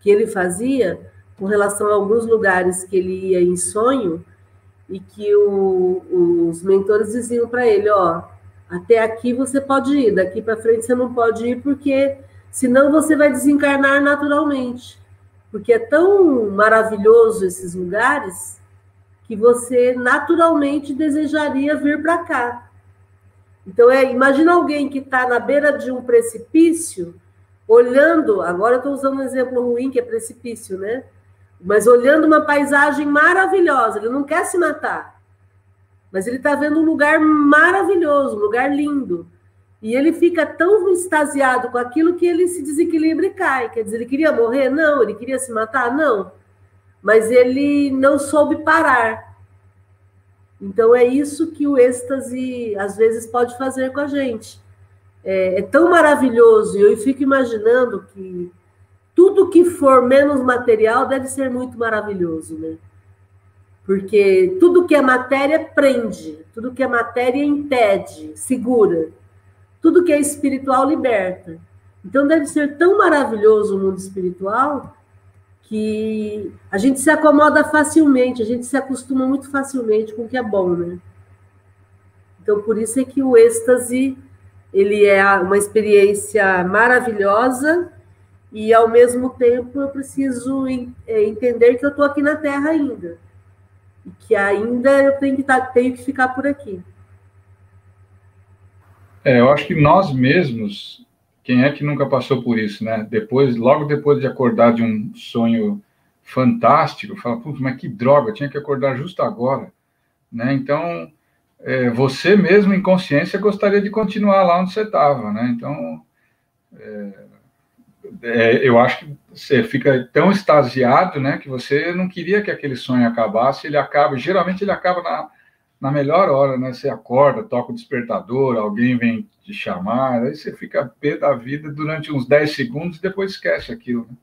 que ele fazia com relação a alguns lugares que ele ia em sonho, e que o, os mentores diziam para ele, ó, até aqui você pode ir, daqui para frente você não pode ir porque senão você vai desencarnar naturalmente. Porque é tão maravilhoso esses lugares que você naturalmente desejaria vir para cá. Então, é, imagina alguém que está na beira de um precipício, olhando, agora eu estou usando um exemplo ruim, que é precipício, né? Mas olhando uma paisagem maravilhosa, ele não quer se matar, mas ele está vendo um lugar maravilhoso, um lugar lindo. E ele fica tão extasiado com aquilo que ele se desequilibra e cai. Quer dizer, ele queria morrer? Não. Ele queria se matar? Não. Mas ele não soube parar. Então é isso que o êxtase às vezes pode fazer com a gente. É, é tão maravilhoso, e eu fico imaginando que tudo que for menos material deve ser muito maravilhoso, né? Porque tudo que é matéria prende, tudo que é matéria impede, segura. Tudo que é espiritual liberta. Então deve ser tão maravilhoso o mundo espiritual que a gente se acomoda facilmente, a gente se acostuma muito facilmente com o que é bom, né? Então, por isso é que o êxtase, ele é uma experiência maravilhosa e, ao mesmo tempo, eu preciso é, entender que eu estou aqui na Terra ainda. E que ainda eu tenho que, tá, tenho que ficar por aqui. É, eu acho que nós mesmos quem é que nunca passou por isso, né? Depois, logo depois de acordar de um sonho fantástico, fala, putz, mas que droga, tinha que acordar justo agora, né? Então, é, você mesmo em consciência gostaria de continuar lá onde você estava, né? Então, é, é, eu acho que você fica tão extasiado, né, que você não queria que aquele sonho acabasse, ele acaba, geralmente ele acaba na, na melhor hora, né? Você acorda, toca o despertador, alguém vem te chamar, aí você fica pé da vida durante uns 10 segundos e depois esquece aquilo. Né?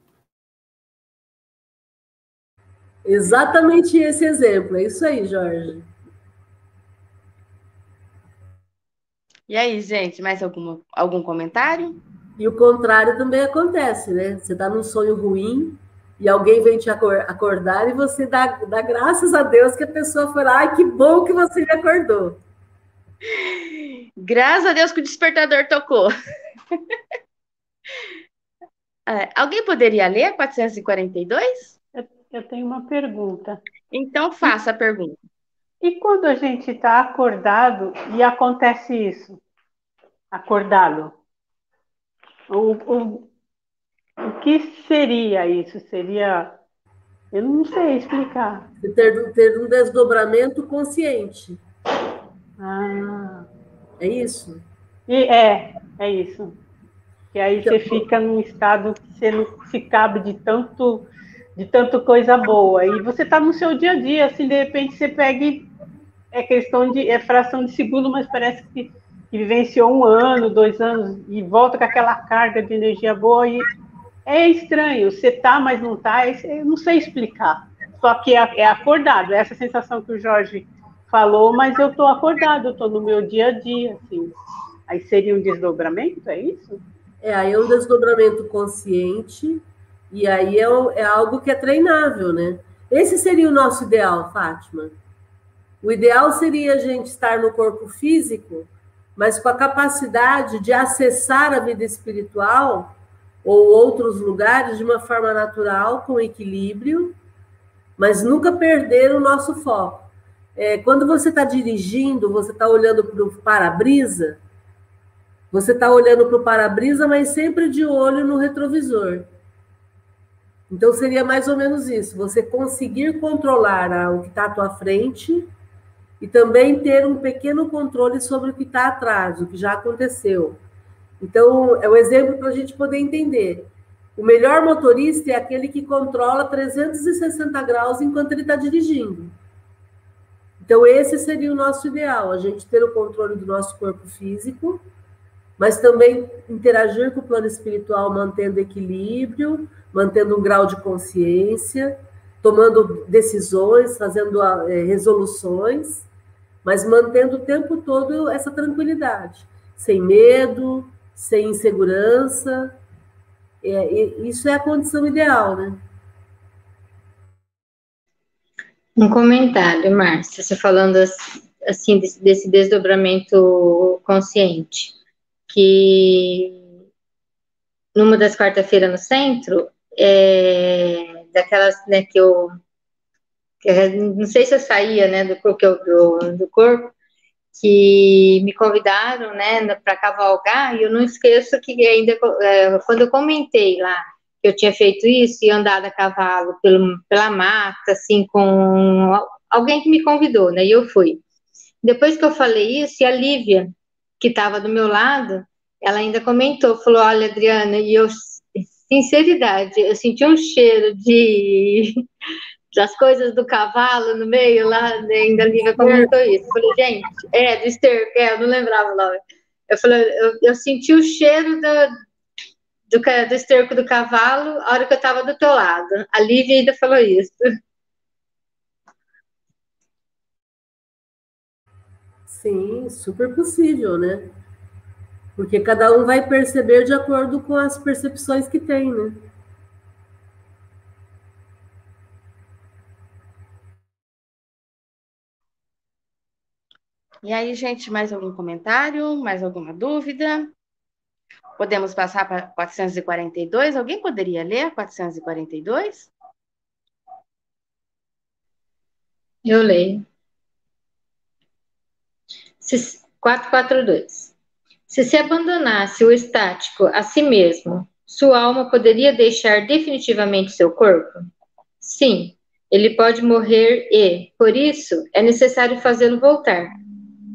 Exatamente esse exemplo, é isso aí, Jorge. E aí, gente, mais algum, algum comentário? E o contrário também acontece, né? Você está num sonho ruim, e alguém vem te acordar e você dá, dá graças a Deus que a pessoa foi lá, ai, que bom que você me acordou. Graças a Deus que o despertador tocou. é, alguém poderia ler 442? Eu, eu tenho uma pergunta. Então faça a pergunta. E quando a gente está acordado e acontece isso? Acordado. O, o, o que seria isso? Seria. Eu não sei explicar. Ter, ter um desdobramento consciente. Ah. É isso? E é, é isso. E aí então, você fica num estado que você não se cabe de tanto, de tanto coisa boa. E você está no seu dia a dia, assim, de repente você pega e é questão de. é fração de segundo, mas parece que, que vivenciou um ano, dois anos, e volta com aquela carga de energia boa e é estranho, você tá, mas não tá, eu não sei explicar. Só que é, é acordado, é essa sensação que o Jorge falou, mas eu tô acordado, eu tô no meu dia a dia, assim. Aí seria um desdobramento, é isso? É, aí é um desdobramento consciente, e aí é, é algo que é treinável, né? Esse seria o nosso ideal, Fátima. O ideal seria a gente estar no corpo físico, mas com a capacidade de acessar a vida espiritual ou outros lugares de uma forma natural, com equilíbrio, mas nunca perder o nosso foco. É, quando você está dirigindo, você está olhando para o para-brisa, você está olhando para o para-brisa, mas sempre de olho no retrovisor. Então seria mais ou menos isso: você conseguir controlar o que está à tua frente e também ter um pequeno controle sobre o que está atrás, o que já aconteceu. Então, é um exemplo para a gente poder entender. O melhor motorista é aquele que controla 360 graus enquanto ele está dirigindo. Então, esse seria o nosso ideal, a gente ter o controle do nosso corpo físico, mas também interagir com o plano espiritual, mantendo equilíbrio, mantendo um grau de consciência, tomando decisões, fazendo é, resoluções, mas mantendo o tempo todo essa tranquilidade, sem medo, sem insegurança. É, isso é a condição ideal, né? Um comentário, Márcia, você falando assim desse, desse desdobramento consciente, que numa das quarta-feiras no centro, é, daquelas né, que eu não sei se eu saía, né, do, do, do corpo, que me convidaram, né, para cavalgar, e eu não esqueço que ainda, é, quando eu comentei lá que eu tinha feito isso e andado a cavalo pelo, pela mata, assim, com alguém que me convidou, né, e eu fui. Depois que eu falei isso, e a Lívia, que estava do meu lado, ela ainda comentou, falou, olha, Adriana, e eu, sinceridade, eu senti um cheiro de das coisas do cavalo no meio lá, ainda a Lívia comentou isso. Eu falei, gente, é, do esterco, é, eu não lembrava o nome. Eu falei, eu, eu senti o cheiro do, do, do esterco do cavalo a hora que eu estava do teu lado. A Lívia ainda falou isso. Sim, super possível, né? Porque cada um vai perceber de acordo com as percepções que tem, né? E aí, gente, mais algum comentário? Mais alguma dúvida? Podemos passar para 442? Alguém poderia ler 442? Eu leio. 442. Se se abandonasse o estático a si mesmo, sua alma poderia deixar definitivamente seu corpo? Sim, ele pode morrer e, por isso, é necessário fazê-lo voltar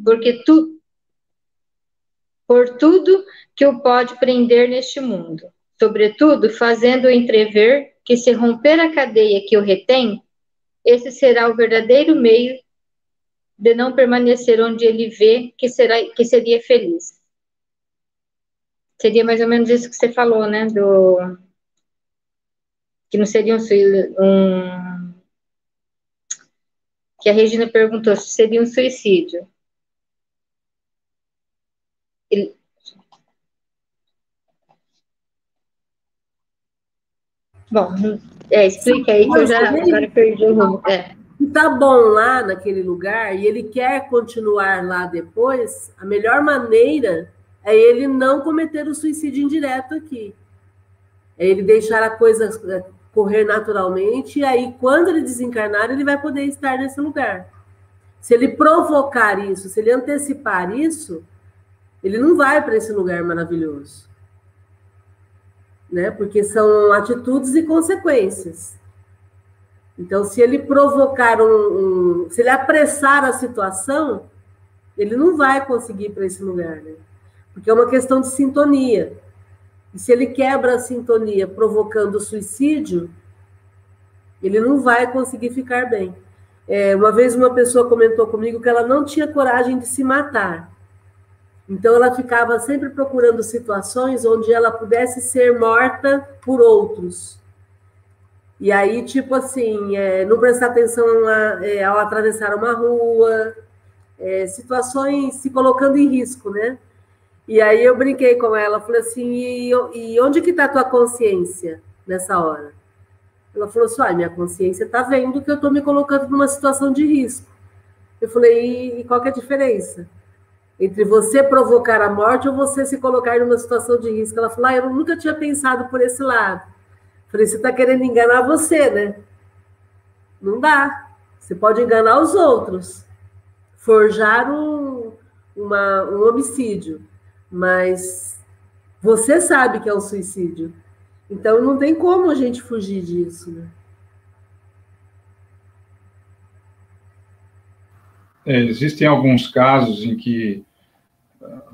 porque tu, por tudo que o pode prender neste mundo, sobretudo fazendo entrever que se romper a cadeia que o retém, esse será o verdadeiro meio de não permanecer onde ele vê que, será, que seria feliz. Seria mais ou menos isso que você falou, né? Do, que não seria um, um que a Regina perguntou se seria um suicídio. Ele... Bom, é, explica aí que eu já agora perdi o rumo. É. Tá bom lá naquele lugar e ele quer continuar lá depois, a melhor maneira é ele não cometer o suicídio indireto aqui. É ele deixar a coisa é, correr naturalmente, e aí, quando ele desencarnar, ele vai poder estar nesse lugar. Se ele provocar isso, se ele antecipar isso, ele não vai para esse lugar maravilhoso. Né? Porque são atitudes e consequências. Então, se ele provocar um, um se ele apressar a situação, ele não vai conseguir para esse lugar, né? Porque é uma questão de sintonia. E se ele quebra a sintonia provocando suicídio, ele não vai conseguir ficar bem. É, uma vez uma pessoa comentou comigo que ela não tinha coragem de se matar. Então, ela ficava sempre procurando situações onde ela pudesse ser morta por outros. E aí, tipo assim, é, não prestar atenção a, é, ao atravessar uma rua, é, situações se colocando em risco, né? E aí eu brinquei com ela, falei assim, e, e onde que está a tua consciência nessa hora? Ela falou assim, ah, minha consciência está vendo que eu estou me colocando numa situação de risco. Eu falei, e, e qual que é a diferença? Entre você provocar a morte ou você se colocar numa situação de risco. Ela falou: ah, eu nunca tinha pensado por esse lado. falei: você está querendo enganar você, né? Não dá. Você pode enganar os outros, forjar um, uma, um homicídio, mas você sabe que é um suicídio. Então não tem como a gente fugir disso, né? É, existem alguns casos em que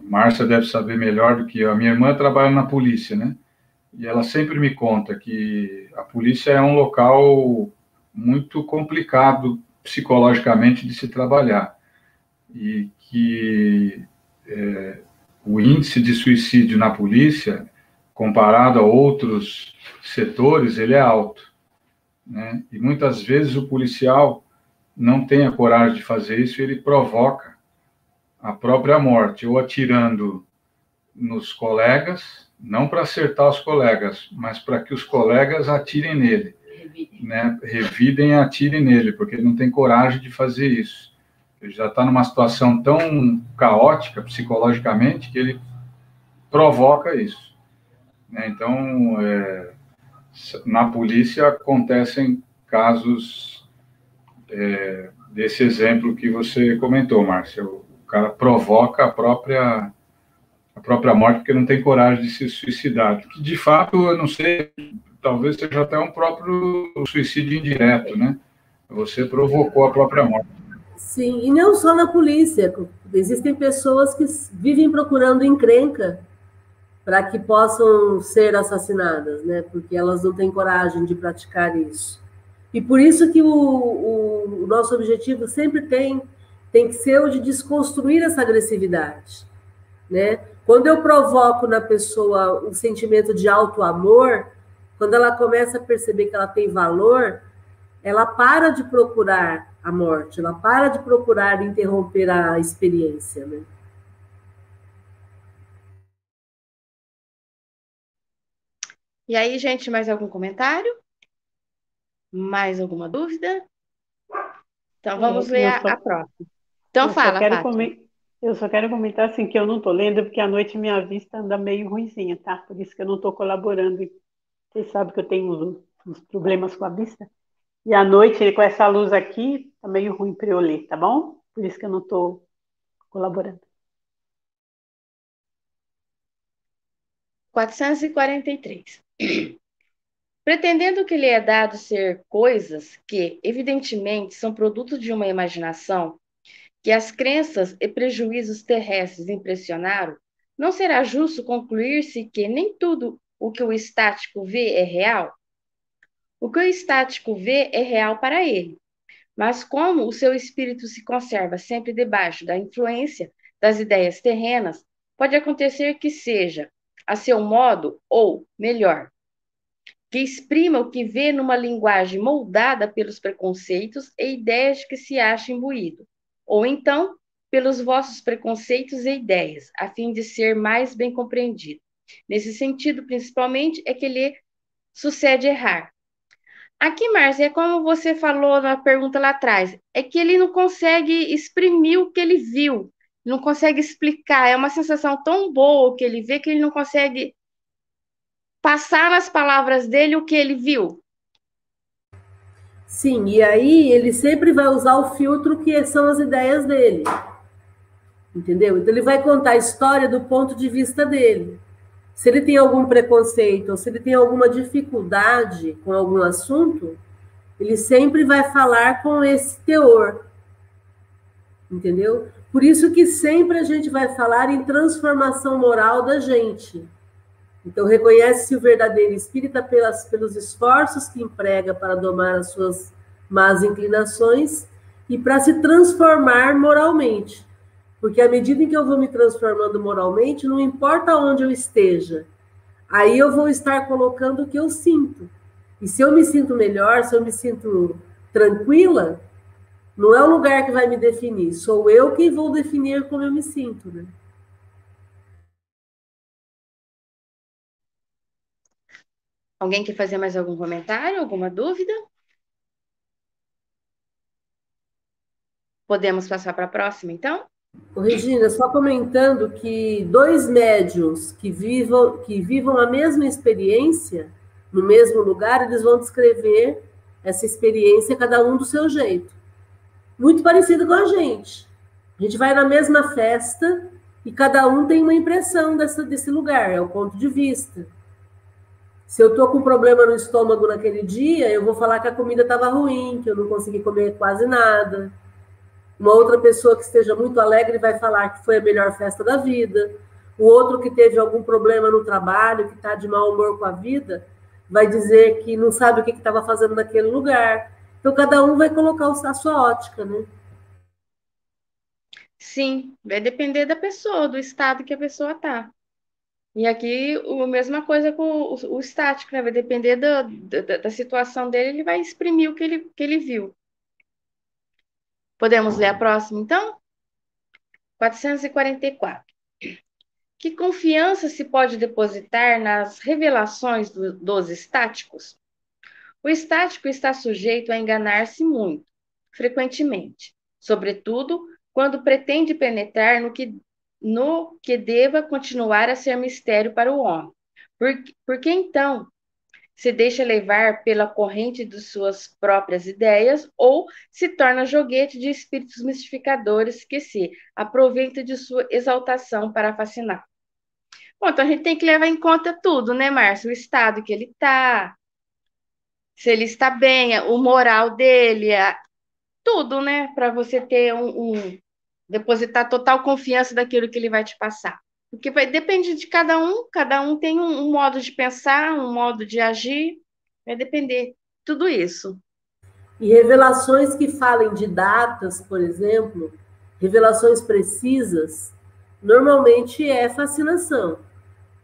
Márcia deve saber melhor do que eu. A minha irmã trabalha na polícia, né? E ela sempre me conta que a polícia é um local muito complicado psicologicamente de se trabalhar e que é, o índice de suicídio na polícia, comparado a outros setores, ele é alto, né? E muitas vezes o policial não tem a coragem de fazer isso, ele provoca a própria morte, ou atirando nos colegas, não para acertar os colegas, mas para que os colegas atirem nele, revidem. né? Revidem e atirem nele, porque ele não tem coragem de fazer isso. Ele já está numa situação tão caótica psicologicamente que ele provoca isso. Né? Então, é, na polícia acontecem casos é, desse exemplo que você comentou, Márcia. Cara provoca a própria a própria morte porque não tem coragem de se suicidar. De fato, eu não sei, talvez seja até um próprio suicídio indireto, né? Você provocou a própria morte. Sim, e não só na polícia. Existem pessoas que vivem procurando encrenca para que possam ser assassinadas, né? Porque elas não têm coragem de praticar isso. E por isso que o, o, o nosso objetivo sempre tem, tem que ser o de desconstruir essa agressividade, né? Quando eu provoco na pessoa um sentimento de alto amor, quando ela começa a perceber que ela tem valor, ela para de procurar a morte, ela para de procurar interromper a experiência, né? E aí, gente, mais algum comentário? Mais alguma dúvida? Então vamos eu, ler eu a, próxima. Então fala, Eu só quero comentar assim que eu não estou lendo porque à noite minha vista anda meio ruimzinha, tá? Por isso que eu não estou colaborando. Vocês sabem que eu tenho uns, uns problemas com a vista. E à noite, com essa luz aqui, tá meio ruim para eu ler, tá bom? Por isso que eu não estou colaborando. 443. Pretendendo que lhe é dado ser coisas que, evidentemente, são produto de uma imaginação, que as crenças e prejuízos terrestres impressionaram, não será justo concluir-se que nem tudo o que o estático vê é real? O que o estático vê é real para ele, mas como o seu espírito se conserva sempre debaixo da influência das ideias terrenas, pode acontecer que seja a seu modo, ou, melhor, que exprima o que vê numa linguagem moldada pelos preconceitos e ideias de que se acha imbuído, ou então pelos vossos preconceitos e ideias, a fim de ser mais bem compreendido. Nesse sentido, principalmente, é que lhe sucede errar. Aqui, Márcia, é como você falou na pergunta lá atrás, é que ele não consegue exprimir o que ele viu, não consegue explicar, é uma sensação tão boa que ele vê que ele não consegue passar nas palavras dele o que ele viu. Sim, e aí ele sempre vai usar o filtro que são as ideias dele. Entendeu? Então ele vai contar a história do ponto de vista dele. Se ele tem algum preconceito, ou se ele tem alguma dificuldade com algum assunto, ele sempre vai falar com esse teor. Entendeu? Por isso que sempre a gente vai falar em transformação moral da gente. Então, reconhece-se o verdadeiro espírita pelas, pelos esforços que emprega para domar as suas más inclinações e para se transformar moralmente. Porque à medida em que eu vou me transformando moralmente, não importa onde eu esteja, aí eu vou estar colocando o que eu sinto. E se eu me sinto melhor, se eu me sinto tranquila, não é o lugar que vai me definir, sou eu quem vou definir como eu me sinto, né? Alguém quer fazer mais algum comentário, alguma dúvida? Podemos passar para a próxima, então? Regina, só comentando que dois médios que vivam, que vivam a mesma experiência, no mesmo lugar, eles vão descrever essa experiência, cada um do seu jeito. Muito parecido com a gente. A gente vai na mesma festa e cada um tem uma impressão dessa, desse lugar, é o ponto de vista. Se eu estou com problema no estômago naquele dia, eu vou falar que a comida estava ruim, que eu não consegui comer quase nada. Uma outra pessoa que esteja muito alegre vai falar que foi a melhor festa da vida. O outro que teve algum problema no trabalho, que está de mau humor com a vida, vai dizer que não sabe o que estava fazendo naquele lugar. Então, cada um vai colocar a sua ótica, né? Sim, vai depender da pessoa, do estado que a pessoa está. E aqui, a mesma coisa com o, o estático, né? Vai depender do, da, da situação dele, ele vai exprimir o que ele, que ele viu. Podemos ler a próxima, então? 444. Que confiança se pode depositar nas revelações do, dos estáticos? O estático está sujeito a enganar-se muito, frequentemente, sobretudo quando pretende penetrar no que no que deva continuar a ser mistério para o homem. Porque, porque então se deixa levar pela corrente de suas próprias ideias ou se torna joguete de espíritos mistificadores que se aproveita de sua exaltação para fascinar. Bom, então a gente tem que levar em conta tudo, né, Márcio? O estado que ele está, se ele está bem, o moral dele, tudo, né? Para você ter um, um, depositar total confiança daquilo que ele vai te passar. Porque vai, depende de cada um, cada um tem um, um modo de pensar, um modo de agir, vai depender tudo isso. E revelações que falem de datas, por exemplo, revelações precisas, normalmente é fascinação.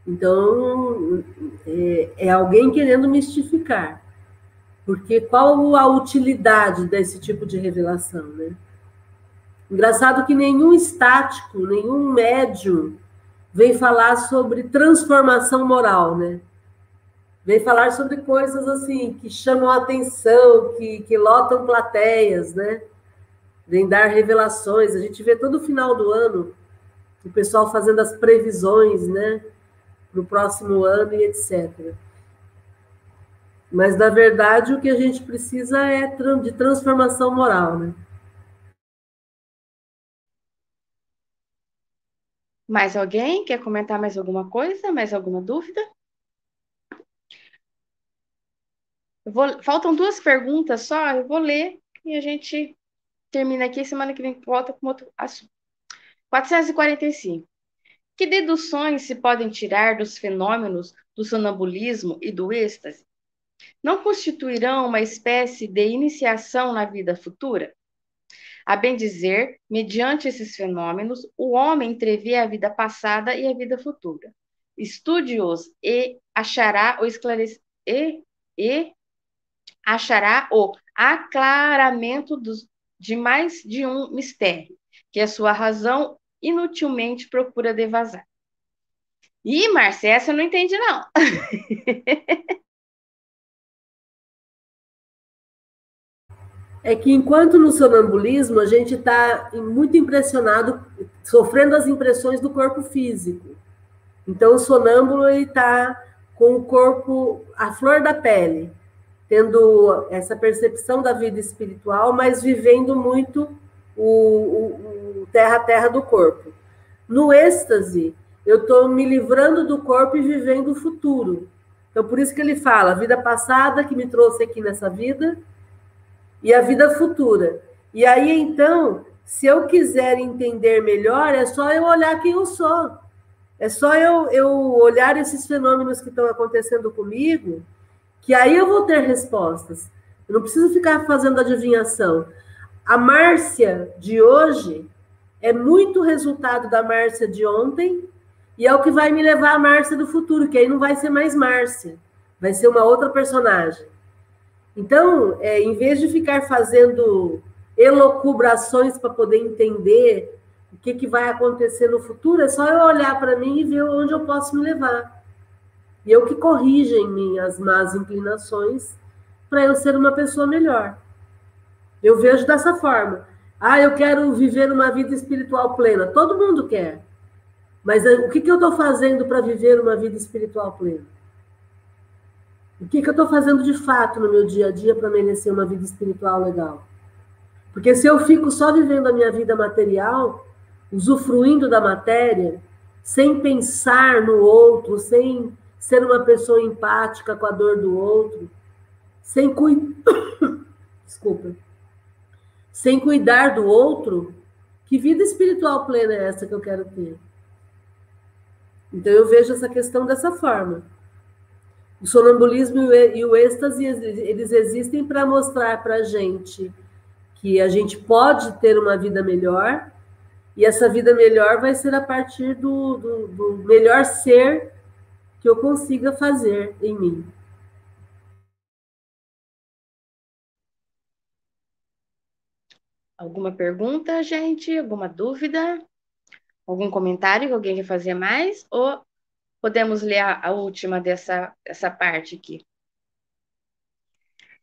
Então, é, é, alguém querendo mistificar. Porque qual a utilidade desse tipo de revelação, né? Engraçado que nenhum estático, nenhum médium vem falar sobre transformação moral, né? Vem falar sobre coisas assim que chamam atenção, que, que lotam plateias, né? Vem dar revelações. A gente vê todo final do ano o pessoal fazendo as previsões, né? Para o próximo ano e etc. Mas, na verdade, o que a gente precisa é de transformação moral, né? Mais alguém quer comentar mais alguma coisa? Mais alguma dúvida? Vou, faltam duas perguntas só, eu vou ler e a gente termina aqui. Semana que vem volta com outro assunto. 445. Que deduções se podem tirar dos fenômenos do sonambulismo e do êxtase? Não constituirão uma espécie de iniciação na vida futura? A bem dizer, mediante esses fenômenos, o homem entrevê a vida passada e a vida futura. Estude-os e achará o esclarec... e, e achará o aclaramento dos, de mais de um mistério, que a sua razão inutilmente procura devasar. Ih, Márcia, essa eu não entendi, não. é que enquanto no sonambulismo a gente está muito impressionado, sofrendo as impressões do corpo físico. Então o sonâmbulo está com o corpo, a flor da pele, tendo essa percepção da vida espiritual, mas vivendo muito o, terra-terra do corpo. No êxtase, eu estou me livrando do corpo e vivendo o futuro. Então, por isso que ele fala, a vida passada que me trouxe aqui nessa vida, e a vida futura. E aí, então, se eu quiser entender melhor, é só eu olhar quem eu sou. É só eu, eu olhar esses fenômenos que estão acontecendo comigo, que aí eu vou ter respostas. Eu não preciso ficar fazendo adivinhação. A Márcia de hoje é muito resultado da Márcia de ontem e é o que vai me levar à Márcia do futuro, que aí não vai ser mais Márcia, vai ser uma outra personagem. Então, é, em vez de ficar fazendo elocubrações para poder entender o que, que vai acontecer no futuro, é só eu olhar para mim e ver onde eu posso me levar. E eu que corrijo em mim as más inclinações para eu ser uma pessoa melhor. Eu vejo dessa forma. Ah, eu quero viver uma vida espiritual plena. Todo mundo quer. Mas eh, o que, que eu estou fazendo para viver uma vida espiritual plena? O que, que eu estou fazendo de fato no meu dia a dia para merecer uma vida espiritual legal? Porque se eu fico só vivendo a minha vida material, usufruindo da matéria, sem pensar no outro, sem ser uma pessoa empática com a dor do outro, sem cuidar. Desculpa. Sem cuidar do outro, que vida espiritual plena é essa que eu quero ter? Então eu vejo essa questão dessa forma. O sonambulismo e o êxtase, eles existem para mostrar para a gente que a gente pode ter uma vida melhor, e essa vida melhor vai ser a partir do, do, do melhor ser que eu consiga fazer em mim. Alguma pergunta, gente? Alguma dúvida? Algum comentário que alguém quer fazer mais? Ou Podemos ler a, última dessa, dessa parte aqui.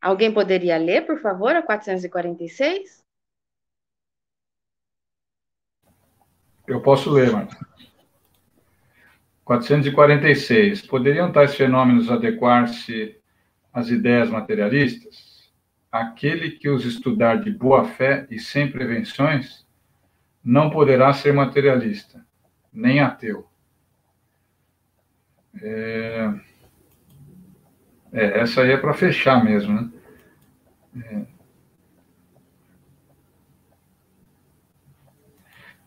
Alguém poderia ler, por favor, a 446? Eu posso ler, Marta. 446. Poderiam tais fenômenos adequar-se as ideias materialistas, aquele que os estudar de boa fé e sem prevenções não poderá ser materialista, nem ateu. É, é essa aí é para fechar mesmo, né?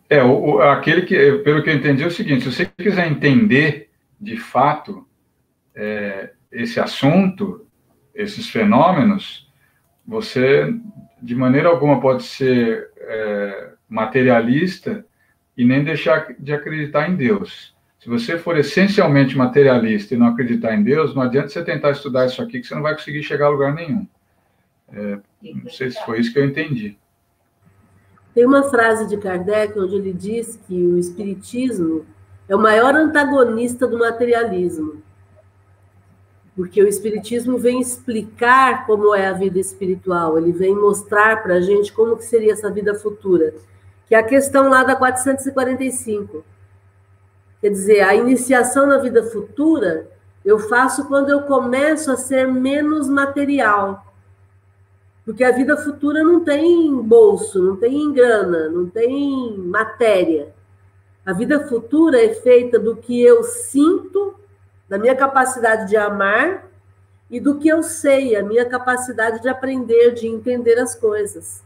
É, é o, o, aquele que, pelo que eu entendi, é o seguinte: se você quiser entender de fato é, esse assunto, esses fenômenos, você de maneira alguma pode ser é, materialista e nem deixar de acreditar em Deus. Se você for essencialmente materialista e não acreditar em Deus, não adianta você tentar estudar isso aqui que você não vai conseguir chegar a lugar nenhum. É, não sei se foi isso que eu entendi. Tem uma frase de Kardec onde ele diz que o Espiritismo é o maior antagonista do materialismo. Porque o Espiritismo vem explicar como é a vida espiritual, ele vem mostrar para a gente como que seria essa vida futura, que é a questão lá da 445. Quer dizer, a iniciação na vida futura eu faço quando eu começo a ser menos material. Porque a vida futura não tem bolso, não tem grana, não tem matéria. A vida futura é feita do que eu sinto, da minha capacidade de amar e do que eu sei, a minha capacidade de aprender, de entender as coisas.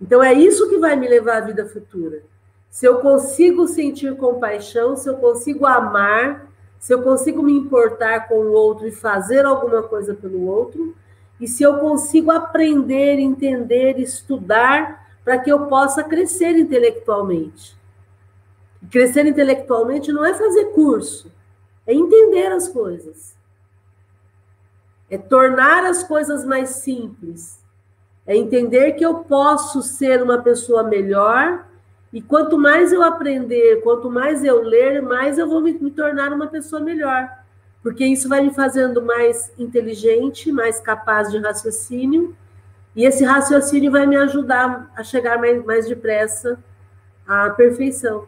Então é isso que vai me levar à vida futura. Se eu consigo sentir compaixão, se eu consigo amar, se eu consigo me importar com o outro e fazer alguma coisa pelo outro, e se eu consigo aprender, entender, estudar para que eu possa crescer intelectualmente. crescer intelectualmente não é fazer curso, é entender as coisas. É tornar as coisas mais simples. É entender que eu posso ser uma pessoa melhor e quanto mais eu aprender, quanto mais eu ler, mais eu vou me, me tornar uma pessoa melhor porque isso vai me fazendo mais inteligente, mais capaz de raciocínio, e esse raciocínio vai me ajudar a chegar mais, mais depressa à perfeição.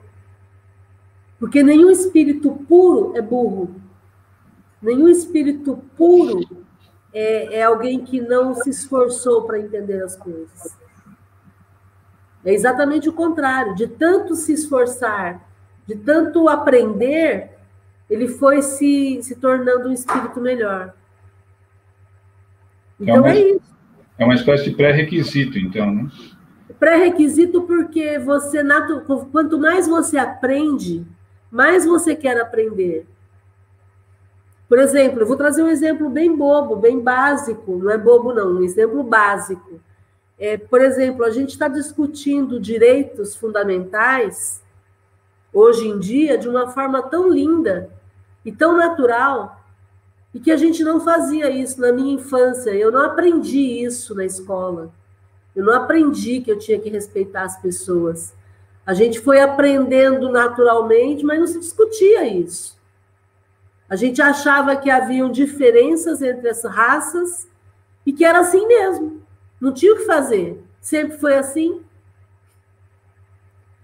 Porque nenhum espírito puro é burro. Nenhum espírito puro é, é alguém que não se esforçou para entender as coisas. É exatamente o contrário. De tanto se esforçar, de tanto aprender, ele foi se, se tornando um espírito melhor. Então é, uma, é isso. É uma espécie de pré-requisito, então, né? Pré-requisito porque você, quanto mais você aprende, mais você quer aprender. Por exemplo, eu vou trazer um exemplo bem bobo, bem básico, não é bobo, não, um exemplo básico. É, por exemplo, a gente está discutindo direitos fundamentais hoje em dia de uma forma tão linda e tão natural, e que a gente não fazia isso na minha infância. Eu não aprendi isso na escola. Eu não aprendi que eu tinha que respeitar as pessoas. A gente foi aprendendo naturalmente, mas não se discutia isso. A gente achava que haviam diferenças entre as raças e que era assim mesmo. Não tinha o que fazer. Sempre foi assim.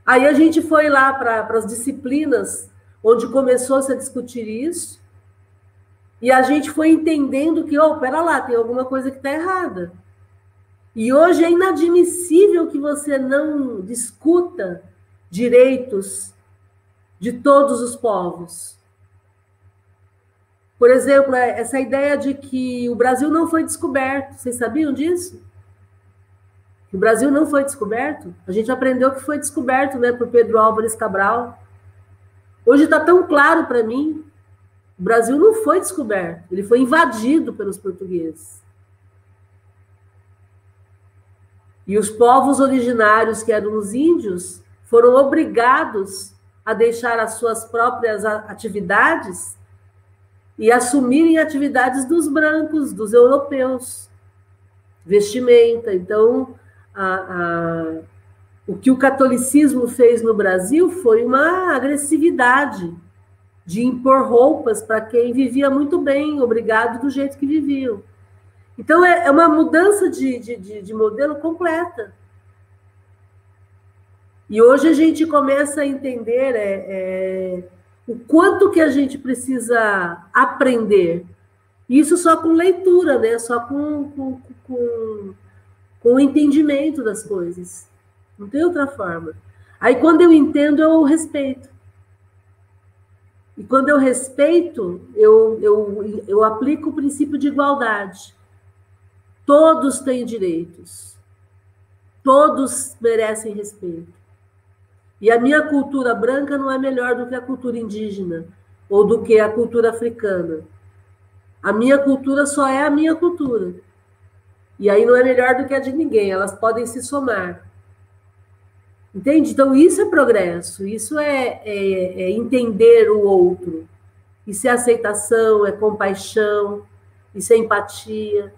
Aí a gente foi lá para as disciplinas onde começou -se a discutir isso, e a gente foi entendendo que, oh, pera lá, tem alguma coisa que está errada. E hoje é inadmissível que você não discuta direitos de todos os povos. Por exemplo, é, essa ideia de que o Brasil não foi descoberto. Vocês sabiam disso? O Brasil não foi descoberto? A gente aprendeu que foi descoberto né, por Pedro Álvares Cabral. Hoje está tão claro para mim, o Brasil não foi descoberto, ele foi invadido pelos portugueses. E os povos originários, que eram os índios, foram obrigados a deixar as suas próprias atividades e assumirem atividades dos brancos, dos europeus, vestimenta. Então, a, a o que o catolicismo fez no Brasil foi uma agressividade de impor roupas para quem vivia muito bem, obrigado do jeito que viviam. Então, é, é uma mudança de, de, de modelo completa. E hoje a gente começa a entender é, é, o quanto que a gente precisa aprender. Isso só com leitura, né? Só com, com, com, com o entendimento das coisas. Não tem outra forma. Aí quando eu entendo, eu respeito. E quando eu respeito, eu, eu, eu aplico o princípio de igualdade. Todos têm direitos. Todos merecem respeito. E a minha cultura branca não é melhor do que a cultura indígena ou do que a cultura africana. A minha cultura só é a minha cultura. E aí não é melhor do que a de ninguém, elas podem se somar. Entende? Então, isso é progresso, isso é, é, é entender o outro, isso é aceitação, é compaixão, isso é empatia.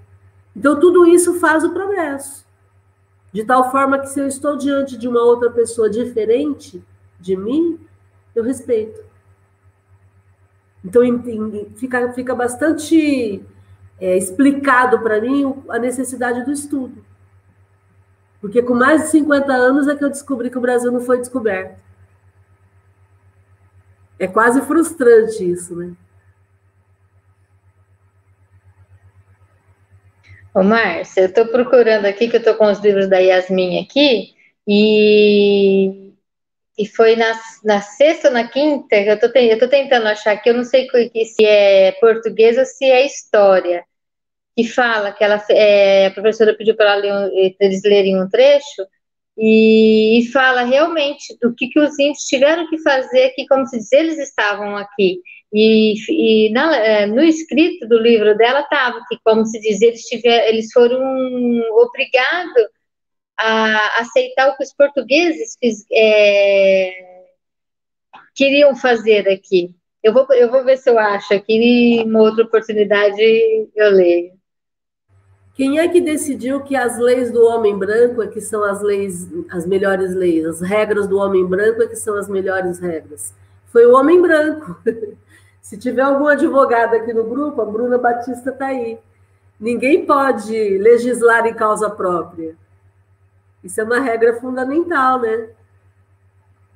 Então, tudo isso faz o progresso. De tal forma que, se eu estou diante de uma outra pessoa diferente de mim, eu respeito. Então, fica, fica bastante é, explicado para mim a necessidade do estudo. Porque com mais de 50 anos é que eu descobri que o Brasil não foi descoberto. É quase frustrante isso, né? Ô, Márcia, eu estou procurando aqui, que eu estou com os livros da Yasmin aqui, e, e foi na, na sexta ou na quinta, eu estou tentando achar aqui, eu não sei se é português ou se é história, que fala que ela, é, a professora pediu para eles lerem um trecho e, e, fala realmente do que, que os índios tiveram que fazer aqui, como se diz, eles estavam aqui. E, e na, é, no escrito do livro dela estava que, como se diz, eles, tiver, eles foram obrigados a aceitar o que os portugueses fiz, é, queriam fazer aqui. Eu vou, eu vou ver se eu acho aqui, em uma outra oportunidade eu leio. Quem é que decidiu que as leis do homem branco é que são as leis, as melhores leis, as regras do homem branco é que são as melhores regras? Foi o homem branco. Se tiver algum advogado aqui no grupo, a Bruna Batista está aí. Ninguém pode legislar em causa própria. Isso é uma regra fundamental, né?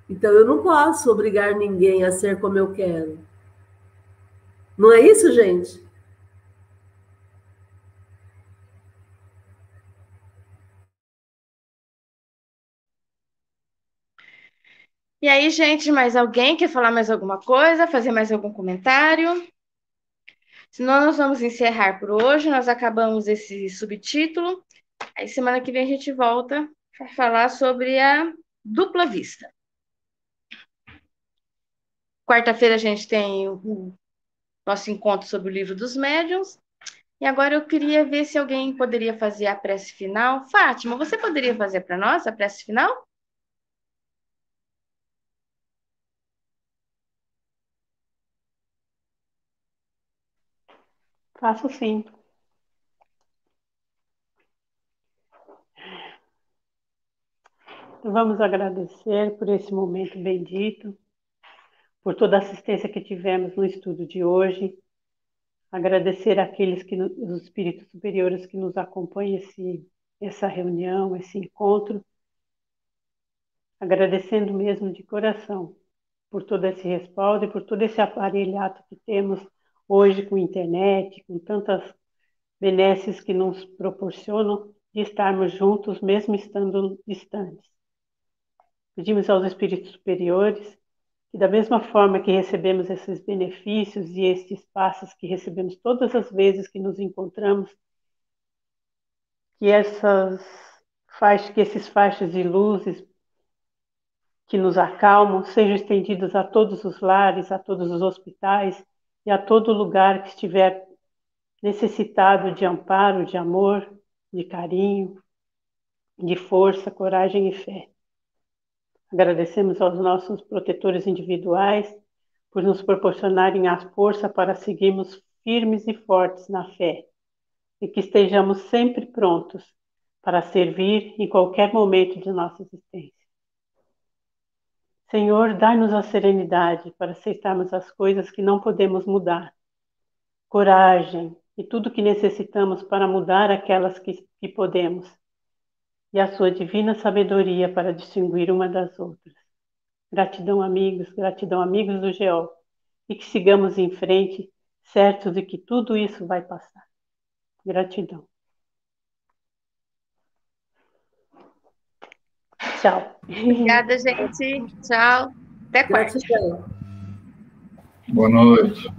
Então eu não posso obrigar ninguém a ser como eu quero. Não é isso, gente? E aí, gente, mais alguém quer falar mais alguma coisa, fazer mais algum comentário? Senão, nós vamos encerrar por hoje. Nós acabamos esse subtítulo. Aí, semana que vem, a gente volta para falar sobre a dupla vista. Quarta-feira, a gente tem o nosso encontro sobre o livro dos médiuns. E agora eu queria ver se alguém poderia fazer a prece final. Fátima, você poderia fazer para nós a prece final? Faço sim. Vamos agradecer por esse momento bendito, por toda a assistência que tivemos no estudo de hoje. Agradecer àqueles que, os espíritos superiores que nos acompanham esse, essa reunião, esse encontro. Agradecendo mesmo de coração por todo esse respaldo e por todo esse aparelhato que temos hoje com internet, com tantas benesses que nos proporcionam de estarmos juntos, mesmo estando distantes. Pedimos aos espíritos superiores que, da mesma forma que recebemos esses benefícios e estes passos que recebemos todas as vezes que nos encontramos, que essas faixas, que esses faixas de luzes que nos acalmam sejam estendidos a todos os lares, a todos os hospitais, e a todo lugar que estiver necessitado de amparo, de amor, de carinho, de força, coragem e fé. Agradecemos aos nossos protetores individuais por nos proporcionarem a força para seguirmos firmes e fortes na fé e que estejamos sempre prontos para servir em qualquer momento de nossa existência. Senhor, dai-nos a serenidade para aceitarmos as coisas que não podemos mudar, coragem e tudo que necessitamos para mudar aquelas que, que podemos, e a sua divina sabedoria para distinguir uma das outras. Gratidão, amigos, gratidão, amigos do GEO, e que sigamos em frente, certo de que tudo isso vai passar. Gratidão. Tchau. Obrigada, gente. Tchau. Até quarta. Boa noite.